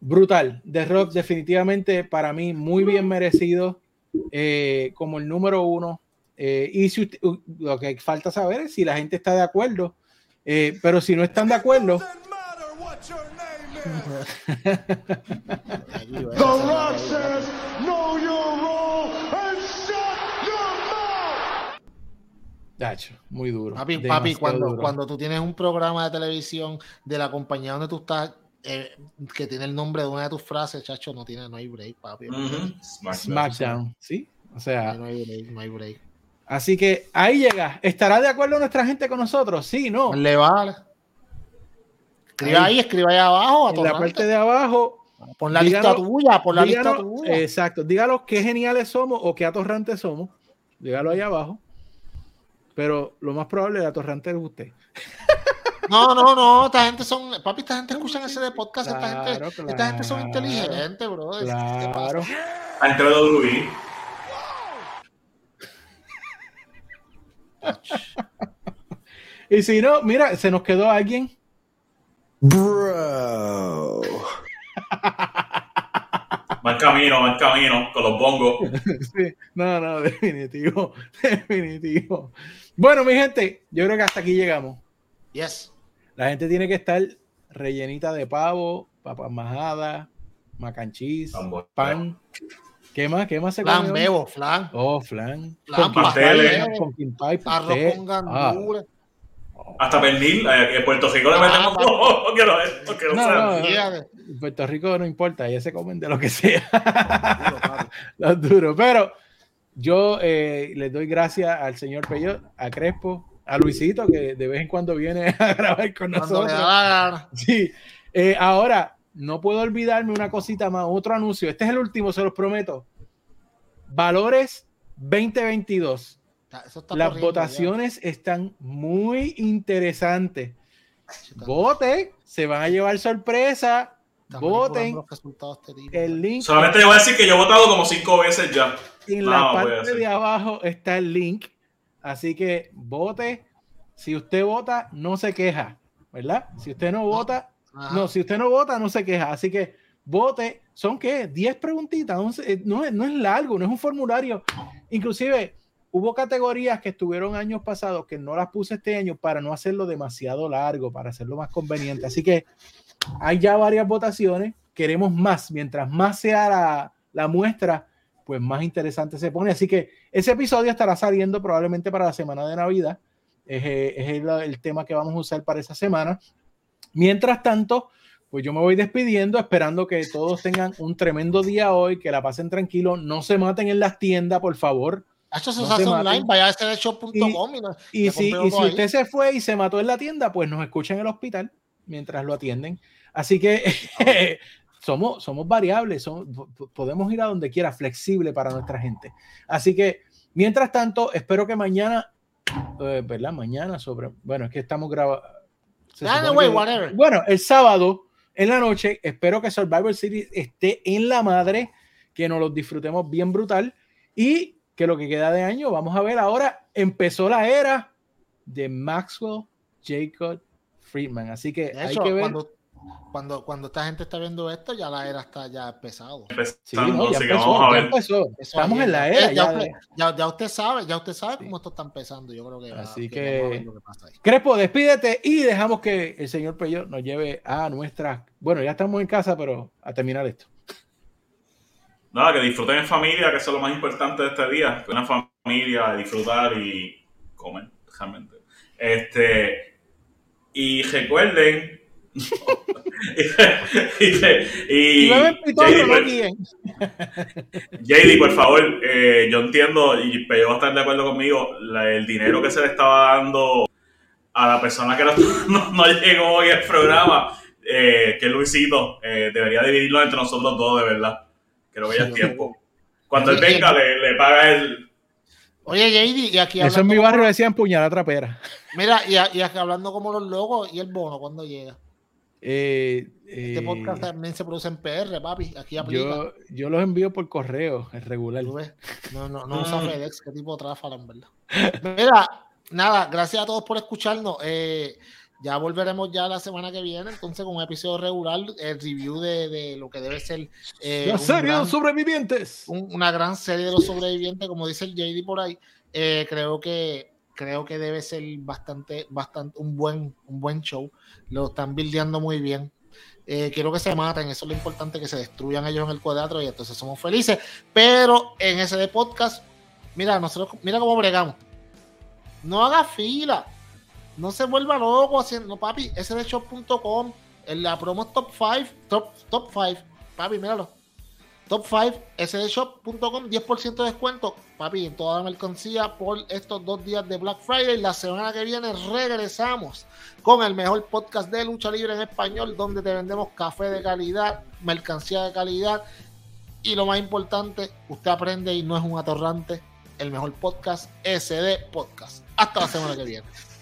[SPEAKER 1] brutal. The Rock definitivamente para mí muy bien merecido como el número uno. Y si usted- u- lo que falta saber es si la gente está de acuerdo. Pero si no están de acuerdo,
[SPEAKER 6] what your name is.
[SPEAKER 3] Aquí,
[SPEAKER 2] The
[SPEAKER 3] bueno,
[SPEAKER 2] Rock says, know your role and shut your mouth.
[SPEAKER 1] Dacho, muy duro.
[SPEAKER 3] Papi, cuando,
[SPEAKER 1] duro.
[SPEAKER 3] cuando tú tienes un programa de televisión de la compañía donde tú estás, eh, que tiene el nombre de una de tus frases, chacho, no tiene, no hay break, papi.
[SPEAKER 4] SmackDown,
[SPEAKER 1] ¿sí? O sea,
[SPEAKER 3] No hay break, no hay break.
[SPEAKER 1] así que ahí llega. ¿Estará de acuerdo nuestra gente con nosotros? Sí, no.
[SPEAKER 3] Le vale. Escriba
[SPEAKER 1] Ahí.
[SPEAKER 3] ahí, escriba ahí abajo.
[SPEAKER 1] En la parte de abajo,
[SPEAKER 3] Pon la
[SPEAKER 1] díganos-
[SPEAKER 3] lista tuya, pon la
[SPEAKER 1] díganos,
[SPEAKER 3] lista tuya.
[SPEAKER 1] exacto, díganos qué geniales somos o qué atorrantes somos. Dígalo ahí abajo. Pero lo más probable es atorrante es usted. [laughs]
[SPEAKER 3] No, no, no, esta gente son, papi, esta gente escuchan ese de podcast, esta,
[SPEAKER 1] Claro,
[SPEAKER 3] gente, esta gente son inteligentes, bro.
[SPEAKER 1] Claro.
[SPEAKER 4] Entre WWE.
[SPEAKER 1] Y si no, mira, se nos quedó alguien.
[SPEAKER 6] Bro.
[SPEAKER 4] Mal camino, mal camino, con los bongos.
[SPEAKER 1] Sí, No, no, definitivo, [laughs] definitivo. Bueno, mi gente, yo creo que hasta aquí llegamos.
[SPEAKER 3] Yes.
[SPEAKER 1] La gente tiene que estar rellenita de pavo, papas majadas, macanchis, pan. ¿Qué más? ¿Qué más se
[SPEAKER 3] Flan,
[SPEAKER 1] come hoy?
[SPEAKER 3] bebo, flan.
[SPEAKER 1] Oh, flan.
[SPEAKER 3] Flan,
[SPEAKER 4] pasteles.
[SPEAKER 1] pie, pumpkin pie,
[SPEAKER 3] Arroz
[SPEAKER 1] pastel.
[SPEAKER 3] con
[SPEAKER 1] Ah,
[SPEAKER 3] gandules.
[SPEAKER 4] Hasta pernil. eh, En Puerto Rico le metemos todo. Que no, que no
[SPEAKER 1] No, no. Puerto Rico no importa, ya se comen de lo que sea.
[SPEAKER 3] Duro. [laughs]
[SPEAKER 1] Los duros. Pero yo eh, les doy gracias al señor Peyot, a Crespo, a Luisito, que de vez en cuando viene [laughs] a grabar con nosotros. Sí. Eh, ahora, no puedo olvidarme una cosita más, otro anuncio. Este es el último, se los prometo. Valores 2022.
[SPEAKER 3] Eso está
[SPEAKER 1] Las votaciones están muy interesantes.
[SPEAKER 3] ya.
[SPEAKER 1] Voten, se van a llevar sorpresa.
[SPEAKER 3] Está
[SPEAKER 1] Voten
[SPEAKER 3] manipulando los resultados este
[SPEAKER 1] el link.
[SPEAKER 4] Solamente le voy a decir que yo he votado como cinco veces ya.
[SPEAKER 1] En
[SPEAKER 4] No,
[SPEAKER 1] la parte de abajo está el link. Así que vote. Si usted vota, no se queja, ¿verdad? Si usted no vota,
[SPEAKER 3] Ajá.
[SPEAKER 1] no, si usted no vota, no se queja. Así que vote. ¿Son qué? 10 preguntitas. 11, eh, no, es- no es largo, no es un formulario. Inclusive, hubo categorías que estuvieron años pasados que no las puse este año para no hacerlo demasiado largo, para hacerlo más conveniente. Así que hay ya varias votaciones. Queremos más. Mientras más sea la, la muestra, pues más interesante se pone. Así que ese episodio estará saliendo probablemente para la semana de Navidad. Es, eh, es el, el tema que vamos a usar para esa semana. Mientras tanto, pues yo me voy despidiendo, esperando que todos tengan un tremendo día hoy, que la pasen tranquilo, no se maten en las tiendas, por favor.
[SPEAKER 3] Hacho, eso
[SPEAKER 1] no
[SPEAKER 3] se hace
[SPEAKER 1] se
[SPEAKER 3] online,
[SPEAKER 1] maten.
[SPEAKER 3] vaya a shop.com y, no-
[SPEAKER 1] Y
[SPEAKER 3] ya
[SPEAKER 1] si, y si usted se fue y se mató en la tienda, pues nos escucha en el hospital mientras lo atienden. Así que [laughs] somos, somos variables, somos- po- podemos ir a donde quiera, flexible para nuestra gente. Así que, mientras tanto, espero que mañana, eh, ¿verdad? Mañana sobre, bueno, es que estamos grabando.
[SPEAKER 3] Whatever.
[SPEAKER 1] Bueno, el sábado en la noche, espero que Survivor Series esté en la madre, que nos lo disfrutemos bien brutal y que lo que queda de año, vamos a ver ahora, empezó la era de Maxwell Jacob Friedman. Así que
[SPEAKER 3] De
[SPEAKER 1] hay que ver.
[SPEAKER 3] cuando, cuando, cuando esta gente está viendo esto, ya la era está ya pesado.
[SPEAKER 1] Sí, no,
[SPEAKER 4] Empezando,
[SPEAKER 1] ya
[SPEAKER 4] así que
[SPEAKER 1] empezó,
[SPEAKER 4] vamos a
[SPEAKER 1] ya
[SPEAKER 4] ver.
[SPEAKER 1] empezó.
[SPEAKER 3] Eso
[SPEAKER 1] Estamos en la
[SPEAKER 3] ya-
[SPEAKER 1] era.
[SPEAKER 3] ya,
[SPEAKER 1] ya
[SPEAKER 3] usted,
[SPEAKER 1] de-
[SPEAKER 3] ya- ya usted sabe, ya usted sabe
[SPEAKER 1] Sí.
[SPEAKER 3] cómo esto está empezando. Yo creo que, va-
[SPEAKER 1] Así
[SPEAKER 3] que vamos a ver
[SPEAKER 1] que-
[SPEAKER 3] lo que pasa ahí.
[SPEAKER 1] Crespo, despídete y dejamos que el señor Peyo nos lleve a nuestra. Bueno, ya estamos en casa, pero a terminar esto.
[SPEAKER 4] Nada, que disfruten en familia, que eso es lo más importante de este día. Una familia, disfrutar y comer, realmente. Este, y recuerden. [laughs] y, y,
[SPEAKER 1] Y
[SPEAKER 4] JD,
[SPEAKER 1] no
[SPEAKER 4] por- favor, eh, yo entiendo y Peyo va a estar de acuerdo conmigo, la- el dinero que se le estaba dando a la persona que no, [laughs] no- no llegó hoy al programa, eh, que es Luisito, eh, debería dividirlo entre nosotros dos, de verdad. Que ya es tiempo. Cuando él venga, le, le paga el...
[SPEAKER 3] Oye, JD, y aquí
[SPEAKER 1] Eso en mi
[SPEAKER 3] como-
[SPEAKER 1] barrio decían puñalada trapera.
[SPEAKER 3] Mira, y, a- y aquí hablando como los logos y el bono, cuando llega?
[SPEAKER 1] Eh,
[SPEAKER 3] Este
[SPEAKER 1] eh,
[SPEAKER 3] podcast también se produce en PR, papi. Aquí aplica.
[SPEAKER 1] yo, yo los envío por correo, es regular.
[SPEAKER 3] No, no, no
[SPEAKER 4] Mm.
[SPEAKER 3] usa FedEx, qué tipo de tráfala, en verdad. Mira, nada, gracias a todos por escucharnos. Eh, ya volveremos ya la semana que viene, entonces con un episodio regular, el review de, de lo que debe ser eh,
[SPEAKER 1] La serie de los sobrevivientes.
[SPEAKER 3] un- una gran serie de los sobrevivientes, como dice el JD por ahí. Eh, creo que creo que debe ser bastante, bastante un buen, un buen show. Lo están buildeando muy bien. Eh, quiero que se maten, eso es lo importante, que se destruyan ellos en el cuadro y entonces somos felices. Pero en ese de podcast, mira, nosotros, mira cómo bregamos. No haga fila, no se vuelva loco haciendo, papi, sdshop.com, en la promo top 5, top, top 5, papi, míralo. Top 5, sdshop.com, 10% de descuento, papi, en toda la mercancía por estos dos días de Black Friday. La semana que viene regresamos con el mejor podcast de lucha libre en español, donde te vendemos café de calidad, mercancía de calidad y lo más importante, usted aprende y no es un atorrante. El mejor podcast, SD Podcast. Hasta la semana que viene.